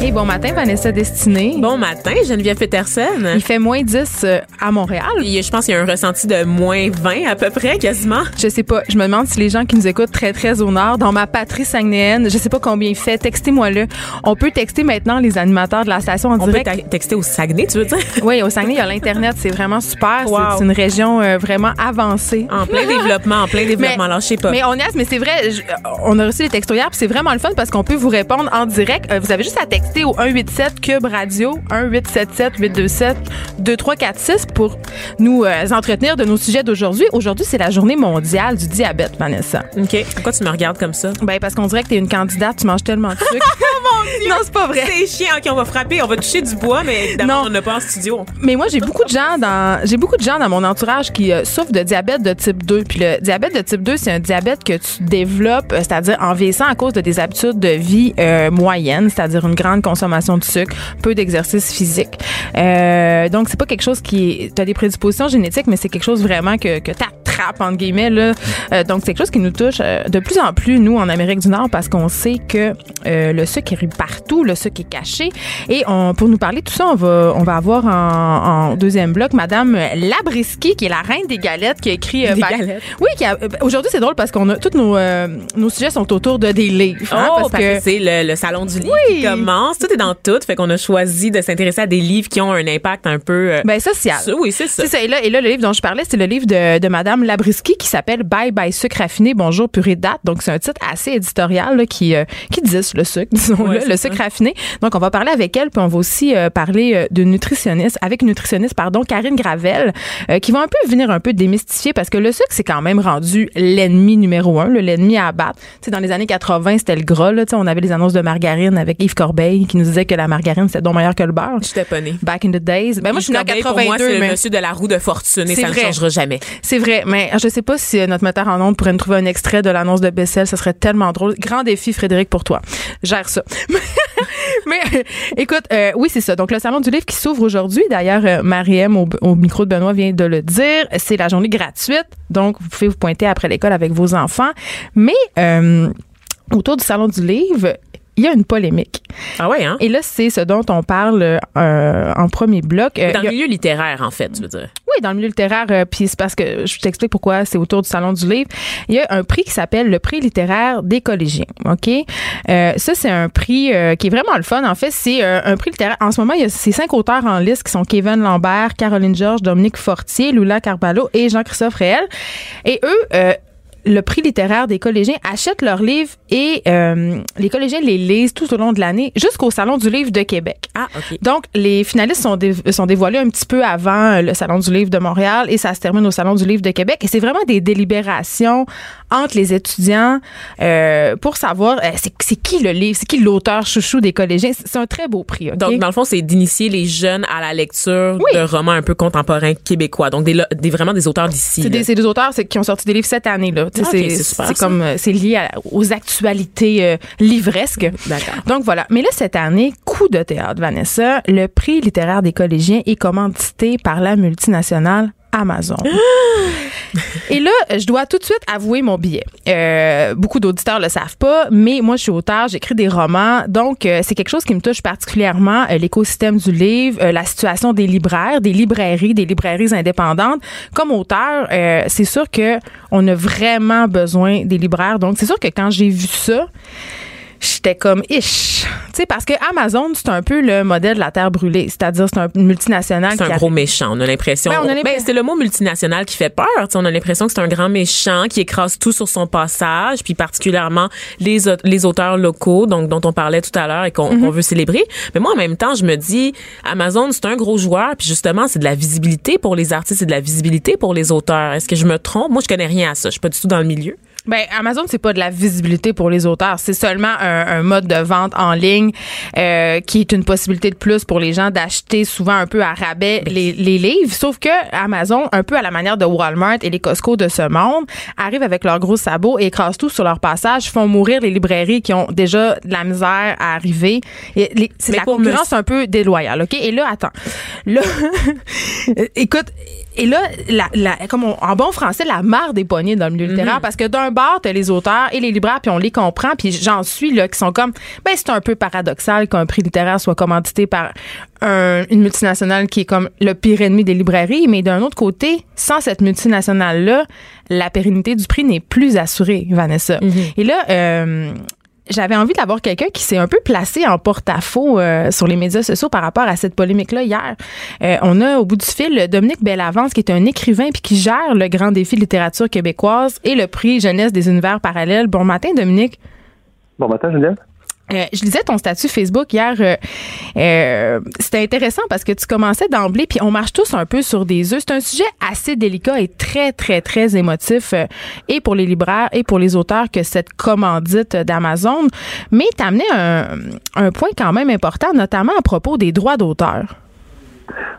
Hey, bon matin, Vanessa Destinée. Bon matin, Geneviève Peterson. Il fait moins 10 euh, à Montréal. Il- je pense qu'il y a un ressenti de moins 20 à peu près, quasiment. Je sais pas. Je me demande si les gens qui nous écoutent très, très au nord, dans ma patrie saguenayenne, je sais pas combien il fait. Textez-moi-le. On peut texter maintenant les animateurs de la station en On peut direct. texter au Saguenay, tu veux dire? Oui, au Saguenay, il y a l'Internet. C'est vraiment super. C'est- Wow. C'est une région euh, vraiment avancée. En plein développement, en plein développement. Alors, je sais pas. Mais on est, mais c'est vrai, je- on a reçu les textos hier, puis c'est vraiment le fun parce qu'on peut vous répondre en direct. Euh, vous avez juste à texter au 187 Cube Radio 1877 827 2346 pour nous euh, entretenir de nos sujets d'aujourd'hui. Aujourd'hui, c'est la journée mondiale du diabète, Vanessa. OK. Pourquoi tu me regardes comme ça? Ben parce qu'on dirait que t'es une candidate, tu manges tellement de sucre. Non, c'est pas vrai. C'est chiant. OK, on va frapper, on va toucher du bois, mais Non. on n'a pas en studio. Mais moi, j'ai beaucoup de gens dans j'ai beaucoup de gens dans mon entourage qui euh, souffrent de diabète de type 2. Puis le diabète de type 2, c'est un diabète que tu développes, euh, c'est-à-dire en vieillissant à cause de des habitudes de vie euh, moyennes, c'est-à-dire une grande consommation de sucre, peu d'exercice physique. Donc c'est pas quelque chose qui tu as des prédispositions génétiques, mais c'est quelque chose vraiment que que t'attrapes entre guillemets là. Euh, donc c'est quelque chose qui nous touche euh, de plus en plus nous en Amérique du Nord parce qu'on sait que euh, le sucre est partout, le sucre est caché et on, pour nous parler de tout ça, on va on va avoir en, en deuxième bloc madame Labriski qui est la reine des galettes qui a écrit Des galettes. Oui, qui a- aujourd'hui c'est drôle parce qu'on a tous nos nos sujets sont autour de des livres hein, oh, parce que, c'est le, le salon du livre Oui. qui commence. Tout est dans tout. Fait qu'on a choisi de s'intéresser à des livres qui ont un impact un peu. euh, ben social. ça, oui, c'est ça. C'est ça. Et là, et là, le livre dont je parlais, c'est le livre de, de Madame Labriski qui s'appelle Bye Bye Sucre raffiné, bonjour purée de date. Donc, c'est un titre assez éditorial là, qui, euh, qui dit le sucre, disons-le, Ouais, le sucre raffiné. Donc, on va parler avec elle, puis on va aussi euh, parler euh, de nutritionniste, avec une nutritionniste, pardon, Karine Gravel, euh, qui va un peu venir un peu démystifier parce que le sucre, c'est quand même rendu l'ennemi numéro un, le- l'ennemi à abattre. Tu sais, dans les années 80, c'était le gras. Là, Tu sais, on avait les annonces de margarine avec Yves Corbeil qui nous disait que la margarine, c'était donc meilleur que le beurre. Je t'ai pas né. Back in the days. Ben, moi, je suis née en Corbeil, 82, Pour moi, c'est le mais... monsieur de la roue de fortune et ça vrai. ne changera jamais. C'est vrai, mais je sais pas si euh, notre metteur en ondes pourrait nous trouver un extrait de l'annonce de Bessel. Ça serait tellement drôle. Grand défi, Frédéric, pour toi. Gère ça. mais euh, écoute, euh, oui, c'est ça. Donc, le Salon du livre qui s'ouvre aujourd'hui. D'ailleurs, euh, Marie-M au, micro de Benoît vient de le dire. C'est la journée gratuite. Donc, vous pouvez vous pointer après l'école avec vos enfants. Mais autour du Salon du livre, il y a une polémique. Ah ouais, hein? Et là, c'est ce dont on parle euh, en premier bloc. Euh, Dans a- le milieu littéraire, en fait, tu veux dire. oui, dans le milieu littéraire, euh, puis c'est parce que je t'explique pourquoi c'est autour du salon du livre. Il y a un prix qui s'appelle le prix littéraire des collégiens. Ok, Euh, ça c'est un prix euh, qui est vraiment le fun. En fait, c'est euh, un prix littéraire. En ce moment, il y a ces cinq auteurs en liste qui sont Kevin Lambert, Caroline Georges, Dominique Fortier, Lula Carvalho et Jean-Christophe Réel. Et eux. Le prix littéraire des collégiens achètent leurs livres et euh, les collégiens les lisent tout au long de l'année jusqu'au Salon du livre de Québec. Ah, OK. Donc, les finalistes sont, dé- sont dévoilés un petit peu avant euh, le Salon du livre de Montréal et ça se termine au Salon du livre de Québec. Et c'est vraiment des délibérations entre les étudiants euh, pour savoir euh, c'est c'est qui le livre, c'est qui l'auteur chouchou des collégiens? C'est un très beau prix. Donc, dans le fond, c'est d'initier les jeunes à la lecture Oui. de romans un peu contemporains québécois. Donc, des, des vraiment des auteurs d'ici. c'est des, auteurs c'est- qui ont sorti des livres cette année là. Ah, c'est comme c'est lié à- aux actualités euh, livresques. D'accord. Donc voilà. Mais là, cette année, coup de théâtre, Vanessa, le prix littéraire des collégiens est commandité par la multinationale Amazon. Et là, je dois tout de suite avouer mon billet. Euh, beaucoup d'auditeurs le savent pas, mais moi, je suis auteur, j'écris des romans, donc euh, c'est quelque chose qui me touche particulièrement, euh, l'écosystème du livre, la situation des libraires, des librairies, des librairies indépendantes. Comme auteur, c'est sûr que on a vraiment besoin des libraires. Donc, c'est sûr que quand j'ai vu ça, j'étais comme ish. Tu sais, parce que Amazon, c'est un peu le modèle de la terre brûlée. C'est-à-dire, c'est un- une multinationale C'est qui un a- gros méchant. On a l'impression. Ben, on a Ben, l'impression- c'est le mot multinational qui fait peur. Tu sais, on a l'impression que c'est un grand méchant qui écrase tout sur son passage, puis particulièrement les, les auteurs locaux, donc dont on parlait tout à l'heure et qu'on Mhm. veut célébrer. Mais moi, en même temps, je me dis, Amazon, c'est un gros joueur, puis justement, c'est de la visibilité pour les artistes, c'est de la visibilité pour les auteurs. Est-ce que je me trompe? Moi, je connais rien à ça. Je suis pas du tout dans le milieu. Ben, Amazon, c'est pas de la visibilité pour les auteurs. C'est seulement un, un, mode de vente en ligne euh, qui est une possibilité de plus pour les gens d'acheter souvent un peu à rabais les, les, livres. Sauf que Amazon, un peu à la manière de Walmart et les Costco de ce monde, arrivent avec leurs gros sabots et écrasent tout sur leur passage, font mourir les librairies qui ont déjà de la misère à arriver. C'est la concurrence un peu déloyale, OK? Et là, attends. Là, écoute, et là, la, la, comme on, en bon français, la mare des poignées dans le milieu littéraire, mm -hmm. parce que d'un bord, t'as les auteurs et les libraires, puis on les comprend, puis j'en suis là, qui sont comme, ben c'est un peu paradoxal qu'un prix littéraire soit commandité par un, une multinationale qui est comme le pire ennemi des librairies, mais d'un autre côté, sans cette multinationale-là, la pérennité du prix n'est plus assurée, Vanessa. Mm -hmm. Et là, euh, j'avais envie d'avoir quelqu'un qui s'est un peu placé en porte-à-faux euh, sur les médias sociaux par rapport à cette polémique-là hier. Euh, on a au bout du fil Dominique Bellavance, qui est un écrivain puis qui gère le grand défi de littérature québécoise et le prix jeunesse des univers parallèles. Bon matin, Dominique. Bon matin, Geneviève. Euh, je lisais ton statut Facebook hier. Euh, euh, C'était intéressant parce que tu commençais d'emblée, puis on marche tous un peu sur des œufs. C'est un sujet assez délicat et très, très, très émotif, euh, et pour les libraires et pour les auteurs que cette commandite d'Amazon. Mais tu amené un, un point quand même important, notamment à propos des droits d'auteur.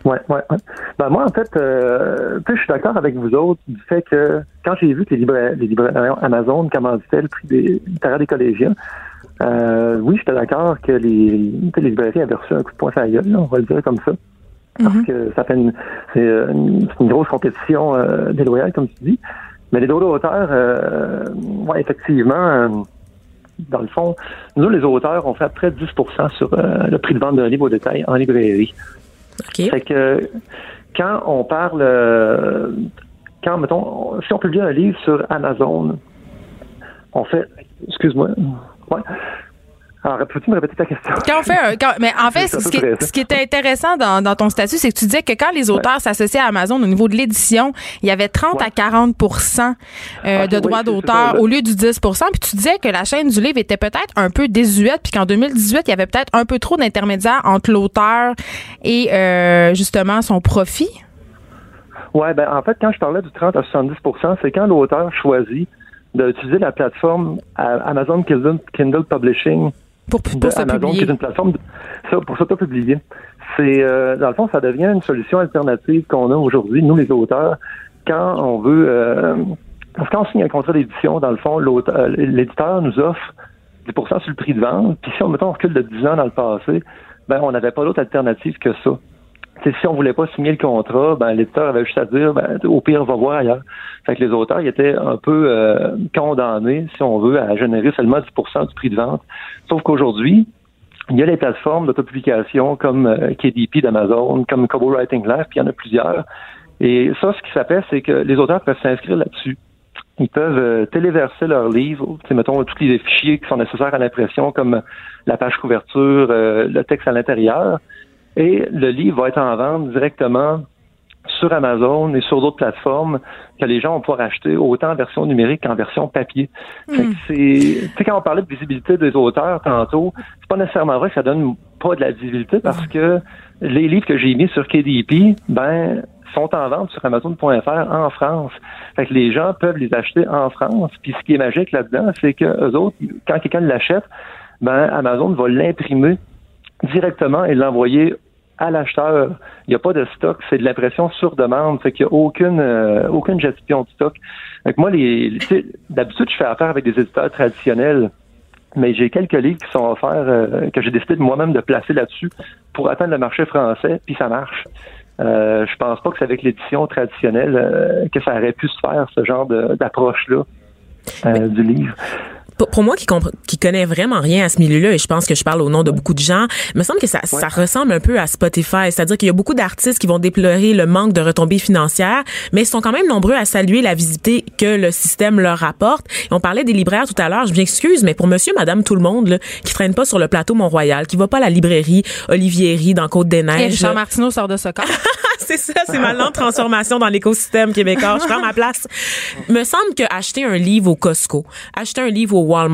Oui, oui, oui. Ben moi, en fait, euh, je suis d'accord avec vous autres du fait que quand j'ai vu que les libraires, les libraires Amazon commanditaient le prix des des collégiens, euh, oui, j'étais d'accord que les, les librairies avaient reçu un coup de poing à la gueule, on va le dire comme ça. Parce mm -hmm. que ça fait une, c'est une, une, grosse compétition euh, déloyale, comme tu dis. Mais les droits d'auteur, euh, ouais, effectivement, euh, dans le fond, nous, les auteurs, on fait à près de 10% sur euh, le prix de vente d'un livre au détail en librairie. Okay. Fait que quand on parle, euh, quand, mettons, si on publie un livre sur Amazon, on fait, excuse-moi, Ouais. Alors, peux-tu me répéter ta question? Quand on fait un, quand, mais en fait, ce qui, est, ce qui était intéressant dans, dans ton statut, c'est que tu disais que quand les auteurs ouais. s'associaient à Amazon au niveau de l'édition, il y avait 30 ouais. à 40 euh, okay, de droits oui, d'auteur au lieu du 10% Puis tu disais que la chaîne du livre était peut-être un peu désuète, puis qu'en 2018, il y avait peut-être un peu trop d'intermédiaires entre l'auteur et euh, justement son profit. Oui, ben en fait, quand je parlais du 30 à 70% c'est quand l'auteur choisit d'utiliser la plateforme Amazon Kindle, Publishing pour, pour Amazon, qui est une plateforme ça, pour s'auto-publier. C'est euh, dans le fond, ça devient une solution alternative qu'on a aujourd'hui, nous les auteurs, quand on veut euh, parce qu'on signe un contrat d'édition, dans le fond, l'éditeur nous offre 10% sur le prix de vente. Puis si on mettons on recule de 10 ans dans le passé, ben on n'avait pas d'autre alternative que ça. Si on voulait pas signer le contrat, ben l'éditeur avait juste à dire ben, au pire, on va voir ailleurs. Fait que les auteurs ils étaient un peu euh, condamnés, si on veut, à générer seulement 10% du prix de vente. Sauf qu'aujourd'hui, il y a les plateformes d'autopublication comme euh, KDP d'Amazon, comme Kobo Writing Live, puis il y en a plusieurs. Et ça, ce qui s'appelle, c'est que les auteurs peuvent s'inscrire là-dessus. Ils peuvent euh, téléverser leurs livres, mettons tous les fichiers qui sont nécessaires à l'impression, comme la page couverture, le texte à l'intérieur. Et le livre va être en vente directement sur Amazon et sur d'autres plateformes que les gens vont pouvoir acheter autant en version numérique qu'en version papier. Mm. c'est, tu sais, quand on parlait de visibilité des auteurs tantôt, c'est pas nécessairement vrai que ça donne pas de la visibilité parce que les livres que j'ai mis sur KDP, ben, sont en vente sur Amazon.fr en France. Fait que les gens peuvent les acheter en France. Puis ce qui est magique là-dedans, c'est que eux autres, quand quelqu'un l'achète, ben, Amazon va l'imprimer directement et l'envoyer à l'acheteur. Il n'y a pas de stock, c'est de l'impression sur demande, fait qu'il n'y a aucune euh, aucune gestion de stock. Donc moi, les, d'habitude, je fais affaire avec des éditeurs traditionnels, mais j'ai quelques livres qui sont offerts euh, que j'ai décidé de moi-même de placer là-dessus pour atteindre le marché français, puis ça marche. Euh, je pense pas que c'est avec l'édition traditionnelle euh, que ça aurait pu se faire ce genre d'approche-là euh, du livre pour moi qui, qui connaît vraiment rien à ce milieu-là, et je pense que je parle au nom de beaucoup de gens, il me semble que ça, ouais. ça ressemble un peu à Spotify. C'est-à-dire qu'il y a beaucoup d'artistes qui vont déplorer le manque de retombées financières, mais ils sont quand même nombreux à saluer la visibilité que le système leur apporte. Et on parlait des libraires tout à l'heure, je m'excuse, mais pour monsieur, madame, tout le monde, là, qui traîne pas sur le plateau Mont-Royal, qui va pas à la librairie Olivieri dans Côte-des-Neiges. Jean Martineau sort de ce corps. c'est ça, c'est ma lente transformation dans l'écosystème québécois. Je prends ma place. Me semble que acheter un livre au Costco, acheter un livre au Walmart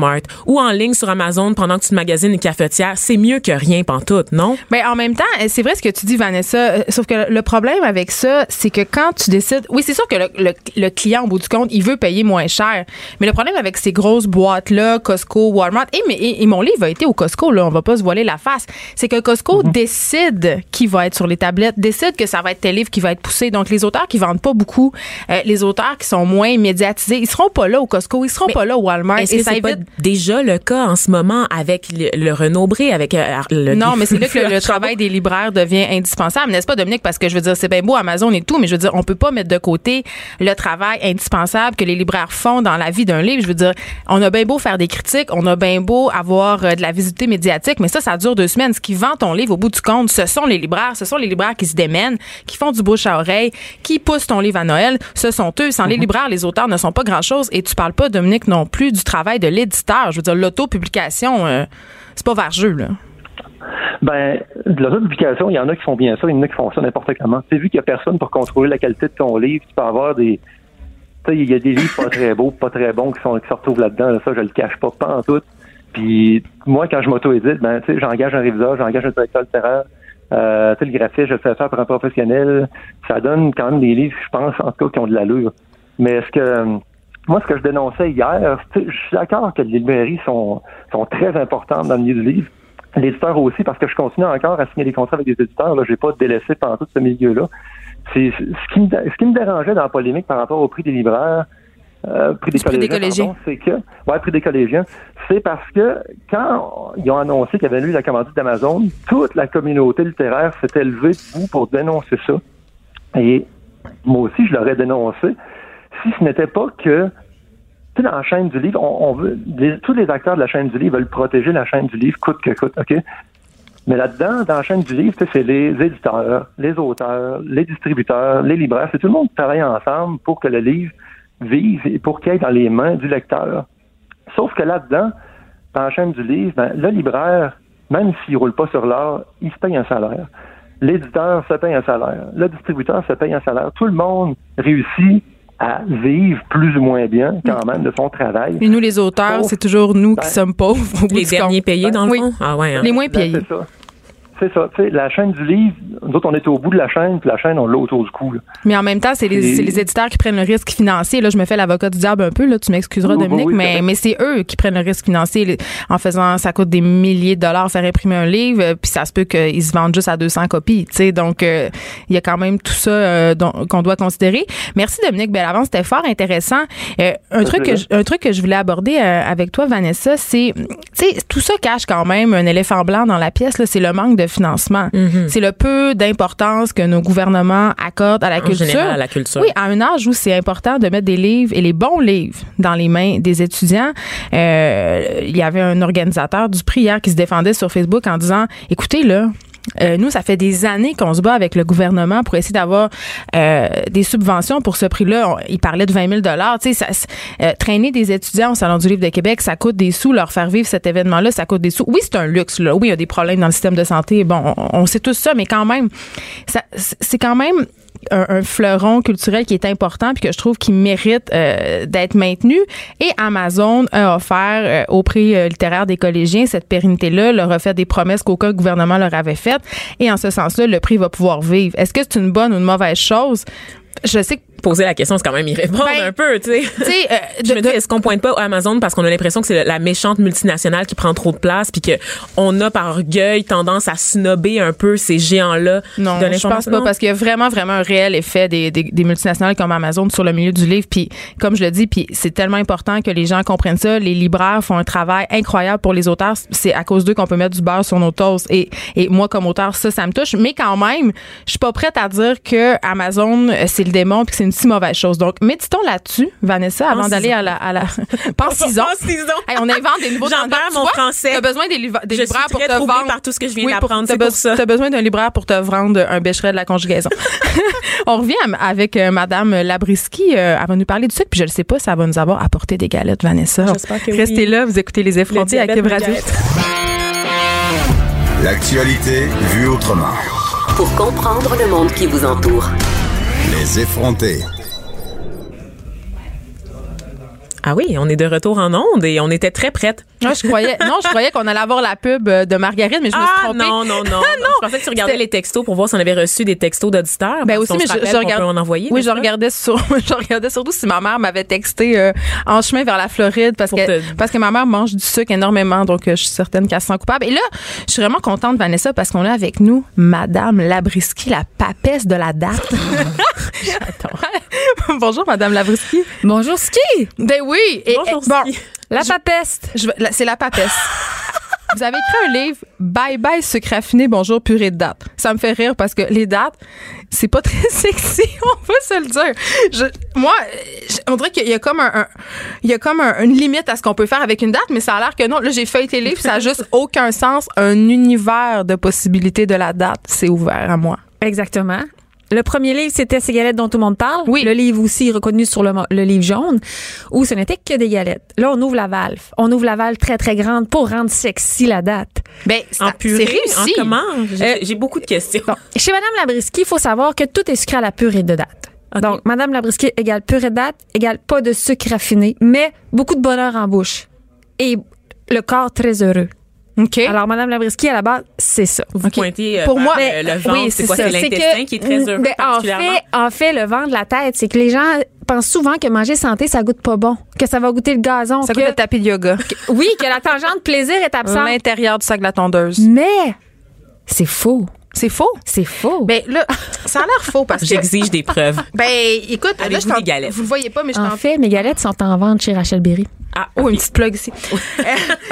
ou en ligne sur Amazon pendant que tu te magasines une cafetière, c'est mieux que rien pantoute, non? Mais en même temps, c'est vrai ce que tu dis, Vanessa, euh, sauf que le problème avec ça, c'est que quand tu décides, oui, c'est sûr que le, le, client, au bout du compte, il veut payer moins cher, mais le problème avec ces grosses boîtes-là, Costco, Walmart, et, mais, et, mon livre a été au Costco, là, on va pas se voiler la face, c'est que Costco mhm. décide qui va être sur les tablettes, décide que ça va être tel livre qui va être poussé. Donc, les auteurs qui vendent pas beaucoup, euh, les auteurs qui sont moins médiatisés, ils seront pas là au Costco, ils seront pas là au Walmart. Que c'est pas déjà le cas en ce moment avec le, le Renaud Bré, avec euh, le Non, mais c'est là que le, travail des libraires devient indispensable, n'est-ce pas, Dominique? Parce que je veux dire, c'est bien beau Amazon et tout, mais je veux dire, on peut pas mettre de côté le travail indispensable que les libraires font dans la vie d'un livre. Je veux dire, on a bien beau faire des critiques, on a bien beau avoir euh, de la visibilité médiatique, mais ça, ça dure deux semaines. Ce qui vend ton livre au bout du compte, ce sont les libraires, ce sont les libraires qui se démènent, qui font du bouche à oreille, qui poussent ton livre à Noël. Ce sont eux. Sans les mhm. libraires, les auteurs ne sont pas grand-chose. Et tu parles pas, Dominique, non plus du travail de l'éditeur. Je veux dire, l'auto-publication, euh, c'est pas vargeux, là. Ben, de l'auto-publication, il y en a qui font bien ça, il y en a qui font ça n'importe comment. Tu vu qu'il n'y a personne pour contrôler la qualité de ton livre, tu peux avoir des. Tu sais, il y a des livres pas très beaux, pas très bons qui, sont, qui se retrouvent là-dedans. ça, je le cache pas, pas en tout. Puis moi, quand je m'auto-édite, ben, tu sais, j'engage un réviseur, j'engage un directeur littéraire. Euh, tu sais, le graphiste, je le fais faire pour un professionnel. Ça donne quand même des livres, je pense, en tout cas, qui ont de l'allure. Mais est-ce que moi, ce que je dénonçais hier, je suis d'accord que les librairies sont, sont très importantes dans le milieu du livre. L'éditeur aussi, parce que je continue encore à signer des contrats avec des éditeurs. Là, j'ai pas délaissé pendant tout ce milieu-là. C'est ce qui me ce qui me dérangeait dans la polémique par rapport au prix des libraires, euh, prix des collégiens, c'est que ouais, prix des collégiens, c'est parce que quand ils ont annoncé qu'il y avait eu la commandite d'Amazon, toute la communauté littéraire s'était levée debout pour dénoncer ça. Et moi aussi, je l'aurais dénoncé si ce n'était pas que dans la chaîne du livre, on, veut tous les acteurs de la chaîne du livre veulent protéger la chaîne du livre coûte que coûte, OK? Mais là-dedans, dans la chaîne du livre, c'est les éditeurs, les auteurs, les distributeurs, les libraires, c'est tout le monde qui travaille ensemble pour que le livre vive et pour qu'il aille dans les mains du lecteur. Sauf que là-dedans, dans la chaîne du livre, ben, le libraire, même s'il ne roule pas sur l'or, il se paye un salaire. L'éditeur se paye un salaire. Le distributeur se paye un salaire. Tout le monde réussit à vivre plus ou moins bien quand même de son travail. Et nous, les auteurs, c'est toujours nous qui sommes pauvres. les derniers payés, dans le fond? Ah ouais, hein. Les moins payés. c'est ça. C'est ça. La chaîne du livre, nous autres, on est au bout de la chaîne, puis la chaîne, on l'a autour du cou. Mais en même temps, c'est les, les, éditeurs qui prennent le risque financier. Là, je me fais l'avocat du diable un peu, là, tu m'excuseras, Dominique, mais, mais c'est eux qui prennent le risque financier en faisant, ça coûte des milliers de dollars faire imprimer un livre, puis ça se peut qu'ils se vendent juste à 200 copies. Tu sais, donc, euh, il y a quand même tout ça euh, qu'on doit considérer. Merci, Dominique Bellavance, c'était fort intéressant. Euh, un, truc que je, un truc que je voulais aborder avec toi, Vanessa, c'est, tu sais, tout ça cache quand même un éléphant blanc dans la pièce, là, c'est le manque de financement. Mhm. C'est le peu d'importance que nos gouvernements accordent à la culture. à la culture. Oui, à un âge où c'est important de mettre des livres et les bons livres dans les mains des étudiants. Euh, il y avait un organisateur du prix hier qui se défendait sur Facebook en disant, écoutez là, euh, nous, ça fait des années qu'on se bat avec le gouvernement pour essayer d'avoir euh, des subventions pour ce prix-là. Il parlait de 20 000 dollars. Euh, traîner des étudiants au Salon du Livre de Québec, ça coûte des sous. Leur faire vivre cet événement-là, ça coûte des sous. Oui, c'est un luxe. Là. Oui, il y a des problèmes dans le système de santé. Bon, on, on sait tout ça, mais quand même, c'est quand même un, fleuron culturel qui est important puis que je trouve qui mérite euh, d'être maintenu. Et Amazon a offert euh, au prix euh, littéraire des collégiens cette pérennité-là, leur a fait des promesses qu'aucun gouvernement leur avait faites. Et en ce sens-là, le prix va pouvoir vivre. Est-ce que c'est une bonne ou une mauvaise chose? Je sais que poser la question, c'est quand même y répondre ben, un peu, tu sais. Euh, je me dis, est-ce qu'on pointe pas Amazon parce qu'on a l'impression que c'est la méchante multinationale qui prend trop de place puis que on a par orgueil tendance à snobber un peu ces géants-là Non, je pense pas parce qu'il y a vraiment vraiment un réel effet des, des, des, multinationales comme Amazon sur le milieu du livre. Puis comme je le dis puis c'est tellement important que les gens comprennent ça, les libraires font un travail incroyable pour les auteurs, c'est à cause d'eux qu'on peut mettre du beurre sur nos toasts. Et et moi comme auteur ça ça me touche. Mais quand même, je suis pas prête à dire que Amazon c'est le démon puis que c'est une si mauvaise chose. Donc, méditons là-dessus, Vanessa, avant d'aller à la, à la... Pensons. hey, on invente des nouveaux J'en perds mon français. T'as besoin des, livres des libraires pour te vendre. par tout ce que je viens d'apprendre. T'as, be- t'as besoin d'un libraire pour te vendre un bécheret de la conjugaison. on revient avec euh, Madame Labriski. Euh, elle va nous parler du sucre, puis je ne sais pas, ça va nous avoir apporté des galettes, Vanessa. J'espère que Restez là, vous écoutez les effrontés avec Cube Radio. L'actualité vue autrement. Pour comprendre le monde qui vous entoure. Les effrontés. Ah oui, on est de retour en onde et on était très prêtes. Moi, je croyais, non, je croyais qu'on allait avoir la pub euh, de Marguerite, mais je me suis Ah trompée. non, non, non. Je pensais que tu regardais les textos pour voir si on avait reçu des textos d'auditeurs. Ben aussi, mais je, en envoyer. oui, je regardais sur, je regardais surtout si ma mère m'avait texté euh, en chemin vers la Floride parce Pour que te- parce que ma mère mange du sucre énormément, donc euh, je suis certaine qu'elle se sent coupable. Et là, je suis vraiment contente Vanessa parce qu'on a avec nous Madame Labriski, la papesse de la date. Bonjour Madame Labriski. Bonjour Ski, Ben oui. Et, Bonjour, et- bon, Ski. la papeste. c'est la papesse. Vous avez écrit un livre Bye bye sucre raffiné, bonjour purée de dates. Ça me fait rire parce que les dates, c'est pas très sexy, on va se le dire. Je- moi, je- on dirait qu'il y a comme un, un- il y a comme un- une limite à ce qu'on peut faire avec une date, mais ça a l'air que non. Là, j'ai feuilleté le livre, ça a juste aucun sens. Un univers de possibilités de la date, c'est ouvert à moi. Exactement. Le premier livre, c'était Ces galettes dont tout le monde parle. Oui. Le livre aussi reconnu sur le, livre jaune, où ce n'était que des galettes. Là, on ouvre la valve. On ouvre la valve très, très grande pour rendre sexy la date. Ben, c'est réussi. en comment? J'ai Euh, j'ai beaucoup de questions. Bon, chez Madame Labriski, il faut savoir que tout est sucré à la purée de date. Donc, Madame Labriski égale purée de date, égale pas de sucre raffiné, mais beaucoup de bonheur en bouche. Et le corps très heureux. OK. Alors, Madame Labriski, à la base, c'est ça. Vous pointez euh, Pour moi, euh, le ventre, oui, c'est quoi? C'est l'intestin qui est très heureux ben, en particulièrement? fait, en fait, le vent de la tête, c'est que les gens pensent souvent que manger santé, ça goûte pas bon, que ça va goûter le gazon, ça que, goûte le tapis de yoga. oui, que la tangente plaisir est absente. L'intérieur du sac de la tondeuse. Mais c'est faux. C'est faux? C'est faux. Ben là, ça a l'air faux parce que J'exige des preuves. Ben, écoute, là, je des galettes? Vous le voyez pas, mais je en t'en fait, mes galettes sont en vente chez Rachel Berry. Ah, Oh, une petite plug ici.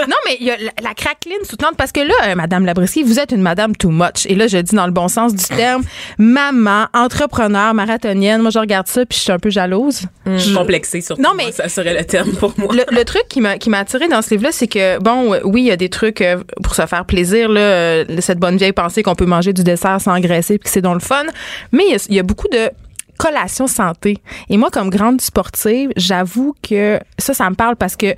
Non, mais il y a la, la craqueline soutenante parce que là, euh, Madame Labriski, vous êtes une Madame too much. Et là, je dis dans le bon sens du terme, maman, entrepreneur, marathonienne. Moi, je regarde ça puis je suis un peu jalouse. Je- Complexé, surtout. Non, mais- Moi, Ça serait le terme pour moi. le, le truc qui m'a qui m'a attiré dans ce livre-là, c'est que bon, euh, oui, il y a des trucs euh, pour se faire plaisir là, euh, cette bonne vieille pensée qu'on peut manger du dessert sans graisser puis que c'est dans le fun, mais il y a- il y, a beaucoup de collations santé. Et moi, comme grande sportive, j'avoue que ça, ça me parle parce que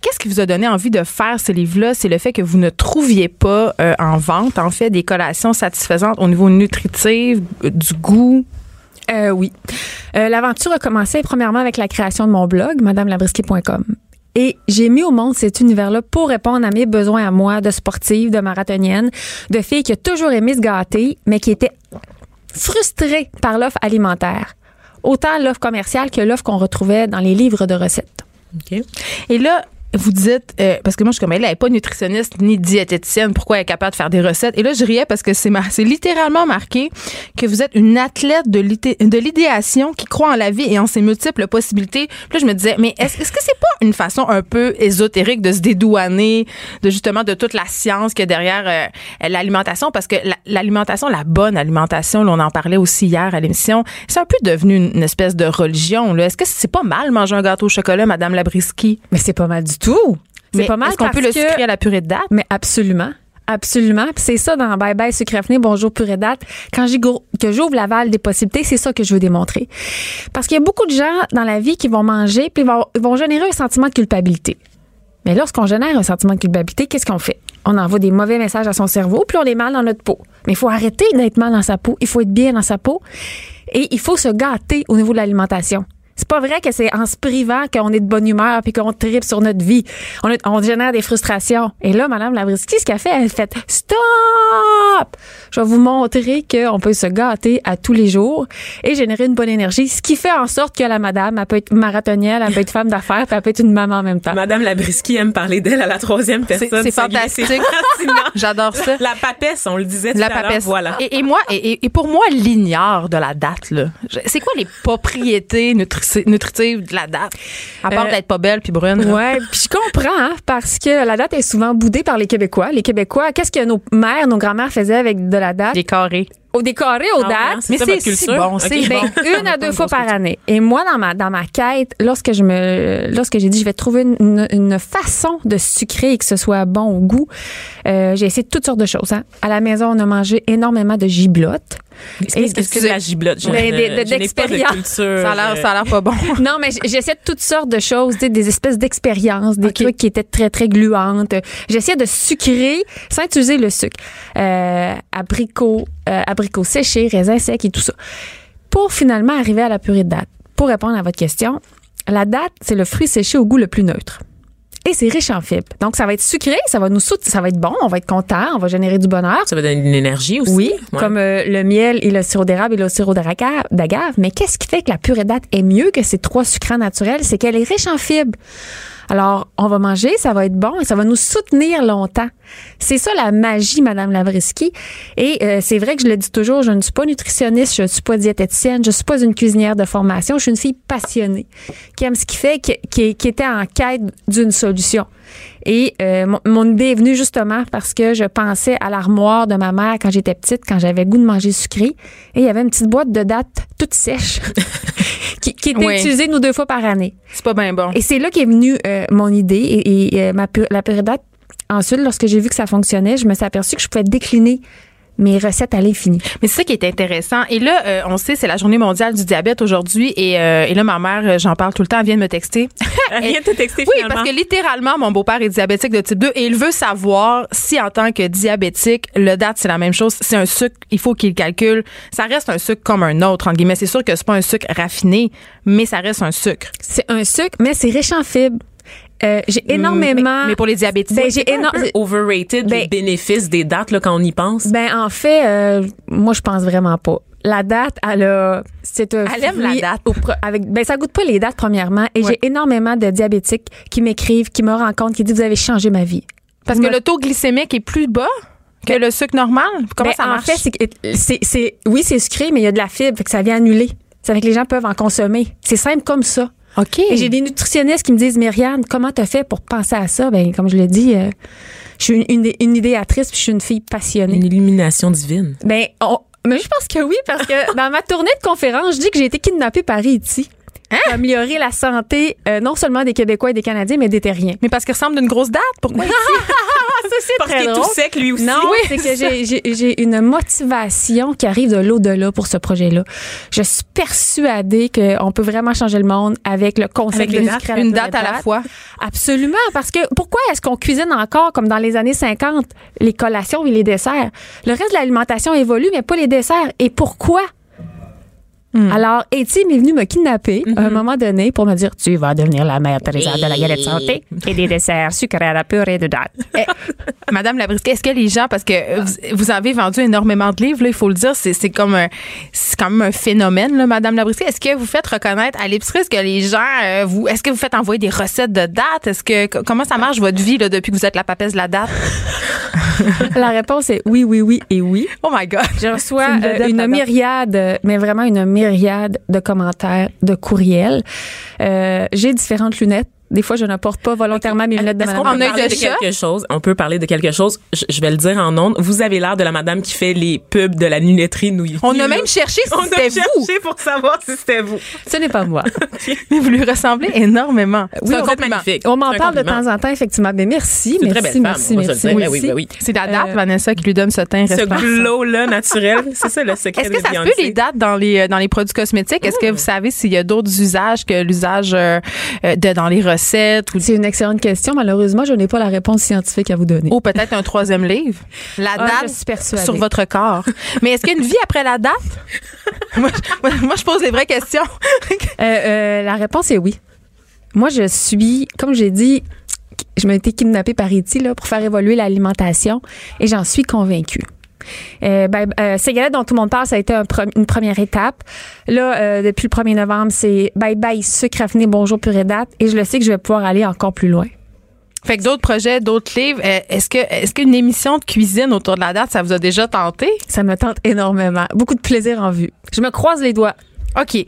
qu'est-ce qui vous a donné envie de faire ce livre-là, c'est le fait que vous ne trouviez pas euh, en vente, en fait, des collations satisfaisantes au niveau nutritif, euh, du goût? Euh, oui. L'aventure a commencé premièrement avec la création de mon blog, madamelabrisky.com. Et j'ai mis au monde cet univers-là pour répondre à mes besoins à moi de sportive, de marathonienne, de fille qui a toujours aimé se gâter, mais qui était frustrée par l'offre alimentaire. Autant l'offre commerciale que l'offre qu'on retrouvait dans les livres de recettes. Et là, vous dites, euh, parce que moi, je suis comme elle, elle n'est pas nutritionniste ni diététicienne, pourquoi elle est capable de faire des recettes? Et là, je riais parce que c'est mar- c'est littéralement marqué que vous êtes une athlète de l'idé- de l'idéation qui croit en la vie et en ses multiples possibilités. Puis là, je me disais, mais est-ce est-ce que c'est pas une façon un peu ésotérique de se dédouaner de justement de toute la science qu'il y derrière euh, l'alimentation? Parce que la- l'alimentation, la bonne alimentation, on en parlait aussi hier à l'émission, c'est un peu devenu une, une espèce de religion. là. Est-ce que c'est pas mal manger un gâteau au chocolat, Madame Labriski? Mais c'est pas mal du tout. C'est pas mal Est-ce qu'on peut le sucrer à la purée de date? Mais absolument. Absolument. Puis c'est ça dans Bye Bye Sucre Bonjour Purée Date. Quand j'ai gros- que j'ouvre la valve des possibilités, c'est ça que je veux démontrer. Parce qu'il y a beaucoup de gens dans la vie qui vont manger puis ils vont, ils vont générer un sentiment de culpabilité. Mais lorsqu'on génère un sentiment de culpabilité, qu'est-ce qu'on fait? On envoie des mauvais messages à son cerveau, puis on est mal dans notre peau. Mais il faut arrêter d'être mal dans sa peau. Il faut être bien dans sa peau. Et il faut se gâter au niveau de l'alimentation. C'est pas vrai que c'est en se privant qu'on est de bonne humeur puis qu'on tripe sur notre vie. On, est- on génère des frustrations. Et là, Madame Labriski, ce qu'elle fait, elle fait Stop! Je vais vous montrer qu'on peut se gâter à tous les jours et générer une bonne énergie, ce qui fait en sorte que la madame, elle peut être marathonienne, elle peut être femme d'affaires, puis elle peut être une maman en même temps. Madame Labriski aime parler d'elle à la troisième personne. c'est fantastique. J'adore ça. La papesse, on le disait tout La à l'heure. papesse. Voilà. Et, et moi, et, pour moi, l'ignore de la date, là. C'est quoi les propriétés nutri- nutritives de la date? À part Euh, d'être pas belle puis brune. là. Ouais, puis je comprends hein, parce que la date est souvent boudée par les Québécois. Les Québécois, qu'est-ce que nos mères, nos grands-mères faisaient avec de la date? Les carrés. Au décoré aux Ah hein, dates. c'est Mais c'est si bon, c'est Ben, une à deux fois par année. Et moi, dans ma dans ma quête, lorsque je me lorsque j'ai dit je vais trouver une, une, façon de sucrer et que ce soit bon au goût, euh, j'ai essayé toutes sortes de choses. Hein. À la maison, on a mangé énormément de giblotte. Qu'est-ce que c'est de la giblotte? De- d'expérience. culture. Ça a l'air, ça a l'air pas bon. Non, mais j'essaie de toutes sortes de choses, des espèces d'expériences, des trucs qui étaient très, très gluantes. J'essayais de sucrer sans utiliser le sucre. Euh, abricots, euh, abricots séchés, raisins secs et tout ça. Pour finalement arriver à la purée de date. Pour répondre à votre question, La date, c'est le fruit séché au goût le plus neutre. Et c'est riche en fibres. Donc, ça va être sucré, ça va nous soutenir, ça va être bon, on va être content, on va générer du bonheur. Ça va donner de l'énergie aussi. Oui, Ouais. comme euh, le miel et le sirop d'érable et le sirop d'agave. Mais qu'est-ce qui fait que la purée date est mieux que ces trois sucrants naturels? C'est qu'elle est riche en fibres. Alors, on va manger, ça va être bon et ça va nous soutenir longtemps. C'est ça la magie, Madame Lavrisky. Et euh, c'est vrai que je le dis toujours, je ne suis pas nutritionniste, je ne suis pas diététicienne, je suis pas une cuisinière de formation, je suis une fille passionnée qui aime ce qu'il fait, qui, qui- qui était en quête d'une solution. Et euh, mon, mon idée est venue justement parce que je pensais à l'armoire de ma mère quand j'étais petite, quand j'avais goût de manger sucré. Et il y avait une petite boîte de dates toute sèche qui, qui était Oui. utilisée nous deux fois par année. C'est pas bien bon. Et c'est là qu'est venue euh, mon idée et, et, euh, ma la purée date. Ensuite, lorsque j'ai vu que ça fonctionnait, je me suis aperçue que je pouvais décliner mes recettes à l'infini. Mais c'est ça qui est intéressant. Et là, euh, on sait, c'est la journée mondiale du diabète aujourd'hui. Et, euh, et là, ma mère, euh, j'en parle tout le temps, elle vient de me texter. Elle vient de te texter Oui, finalement. parce que littéralement, mon beau-père est diabétique de type 2 et il veut savoir si en tant que diabétique, le date, c'est la même chose. C'est un sucre, il faut qu'il calcule. Ça reste un sucre comme un autre, entre guillemets. C'est sûr que c'est pas un sucre raffiné, mais ça reste un sucre. C'est un sucre, mais c'est riche en fibres. Euh, j'ai énormément. Mais, mais pour les diabétiques, Ben, j'ai C'est pas un éno- peu overrated les Ben- bénéfices des dates là, quand on y pense? Ben en fait, euh, moi je pense vraiment pas. La date, elle a, c'est un Elle aime la date. au avec, ben ça goûte pas les dates premièrement. Et Ouais. j'ai énormément de diabétiques qui m'écrivent, qui me rencontrent, qui disent vous avez changé ma vie. parce Vous que me- le taux glycémique est plus bas que le sucre normal? Comment Ben, ça marche? En fait, c'est, que- c'est, c'est, oui c'est sucré, mais il y a de la fibre, fait que ça vient annuler. Ça fait que les gens peuvent en consommer. C'est simple comme ça. OK. Et j'ai des nutritionnistes qui me disent, Myriane, comment t'as fait pour penser à ça? Ben, comme je l'ai dit, euh, je suis une, une, une idéatrice puis je suis une fille passionnée. Une illumination divine. Ben, on- mais je pense que oui, parce que dans ma tournée de conférence, je dis que j'ai été kidnappée par Pour améliorer la santé, euh, non seulement des Québécois et des Canadiens, mais des Terriens. Mais parce qu'il ressemble d'une grosse date. Pourquoi? Parce très qu'il est tout sec lui aussi. Non, c'est que j'ai- j'ai j'ai une motivation qui arrive de l'au-delà pour ce projet-là. Je suis persuadée qu'on peut vraiment changer le monde avec le concept Avec de dates. Une date à la fois. Absolument, parce que pourquoi est-ce qu'on cuisine encore comme dans les années 50 les collations et les desserts? Le reste de l'alimentation évolue, mais pas les desserts. Et pourquoi? Alors, Eti m'est venu me kidnapper à un moment donné pour me dire Tu vas devenir la mère Teresa de la galette santé et des desserts sucrés à la purée de date. Eh, Madame Labrisque, est-ce que les gens, parce que vous, vous avez vendu énormément de livres, là, il faut le dire, c'est c'est comme un, c'est quand même un phénomène, là, Madame Labrisque. Est-ce que vous faites reconnaître à l'épicerie, est-ce que les gens, euh, vous, est-ce que vous faites envoyer des recettes de dates? Est-ce que co- comment ça marche votre vie là, depuis que vous êtes la papesse de la date? la réponse est oui, oui, oui et oui. Oh my God. Je reçois une euh, une, myriade, mais vraiment une myriade de commentaires, de courriels. Euh, J'ai différentes lunettes. Des fois, je ne porte pas volontairement mes lunettes de madame. peut En œil parler de quelque chose? On peut parler de quelque chose. Je, je vais le dire en ondes. Vous avez l'air de la madame qui fait les pubs de la lunetterie New York. On a même cherché si On a c'était vous. cherché pour savoir si c'était vous. Ce n'est pas moi. Mais vous lui ressemblez énormément. Oui, C'est un on- compliment. magnifique. On m'en parle de temps en temps, effectivement. Mais merci, merci, très belle merci, on merci, merci. Ben oui, oui. C'est la date, Euh, Vanessa, qui lui donne ce teint Ce glow-là naturel, c'est ça le secret Est-ce que ça se peut les dates dans les euh, dans les produits cosmétiques? Est-ce que vous savez s'il y a d'autres usages que l'usage euh, euh, de dans les recettes? Ou C'est une excellente question. Malheureusement, je n'ai pas la réponse scientifique à vous donner. ou peut-être un troisième livre La Ah, date je suis persuadée. sur votre corps. Mais est-ce qu'il y a une vie après la date? Moi, je, moi, je pose les vraies questions. Euh, euh, la réponse est oui. Moi, je suis, comme j'ai dit, je m'ai été kidnappée par là, pour faire évoluer l'alimentation et j'en suis convaincue. Euh, ben, euh, dont tout le monde parle, ça a été un pre- une première étape. Là, euh, depuis le 1er novembre, c'est bye bye sucre raffiné, bonjour purée date. Et je le sais que je vais pouvoir aller encore plus loin. Fait que d'autres projets, d'autres livres. euh, Est-ce que est-ce qu'une émission de cuisine autour de la date, ça vous a déjà tenté? Ça me tente énormément. Beaucoup de plaisir en vue. Je me croise les doigts. OK.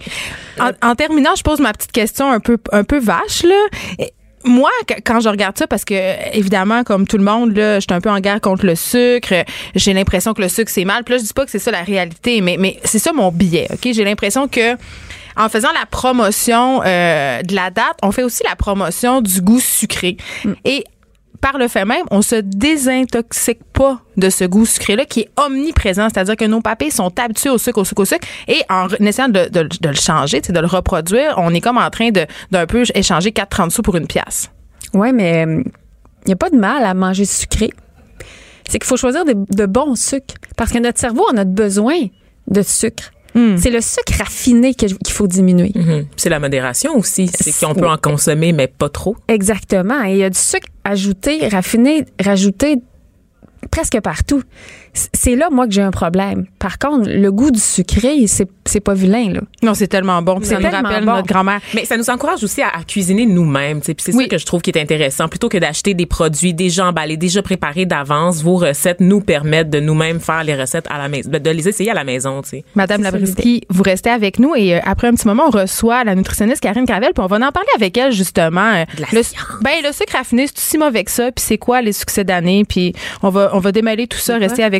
En, en terminant, je pose ma petite question un peu, un peu vache, là. Moi, qu- quand je regarde ça, parce que évidemment, comme tout le monde, là, je suis un peu en guerre contre le sucre. J'ai l'impression que le sucre c'est mal. Puis là, je dis pas que c'est ça la réalité, mais mais c'est ça mon billet. Ok, j'ai l'impression que en faisant la promotion euh, de la date, on fait aussi la promotion du goût sucré. Et par le fait même, on se désintoxique pas de ce goût sucré-là qui est omniprésent. C'est-à-dire que nos papilles sont habitués au sucre, au sucre, au sucre. Et en essayant de, le changer, de le reproduire, on est comme en train de d'un peu échanger 4,30 sous pour une pièce. Ouais, mais il n'y a pas de mal à manger sucré. C'est qu'il faut choisir de, de bons sucres. Parce que notre cerveau en a besoin de sucre. C'est le sucre raffiné qu'il faut diminuer. Mhm. C'est la modération aussi. C'est qu'on peut en consommer, mais pas trop. Exactement. Et il y a du sucre ajouté, raffiné, rajouté presque partout. C'est là, moi, que j'ai un problème. Par contre, le goût du sucré, c'est c'est pas vilain, là. Non, c'est tellement bon. Ça nous tellement rappelle bon. notre grand-mère. Mais ça nous encourage aussi à, à cuisiner nous-mêmes. Puis c'est Oui. ça que je trouve qui est intéressant. Plutôt que d'acheter des produits déjà emballés, déjà préparés d'avance, vos recettes nous permettent de nous-mêmes faire les recettes à la maison, de, les essayer à la maison. Tu sais. Madame Labrisky, vous restez avec nous et euh, après un petit moment, on reçoit la nutritionniste Karine Gravel puis on va en parler avec elle justement. euh, De la le, ben, le sucre raffiné, c'est si mauvais que ça puis c'est quoi les succès d'année puis on va on va démêler tout ça, restez avec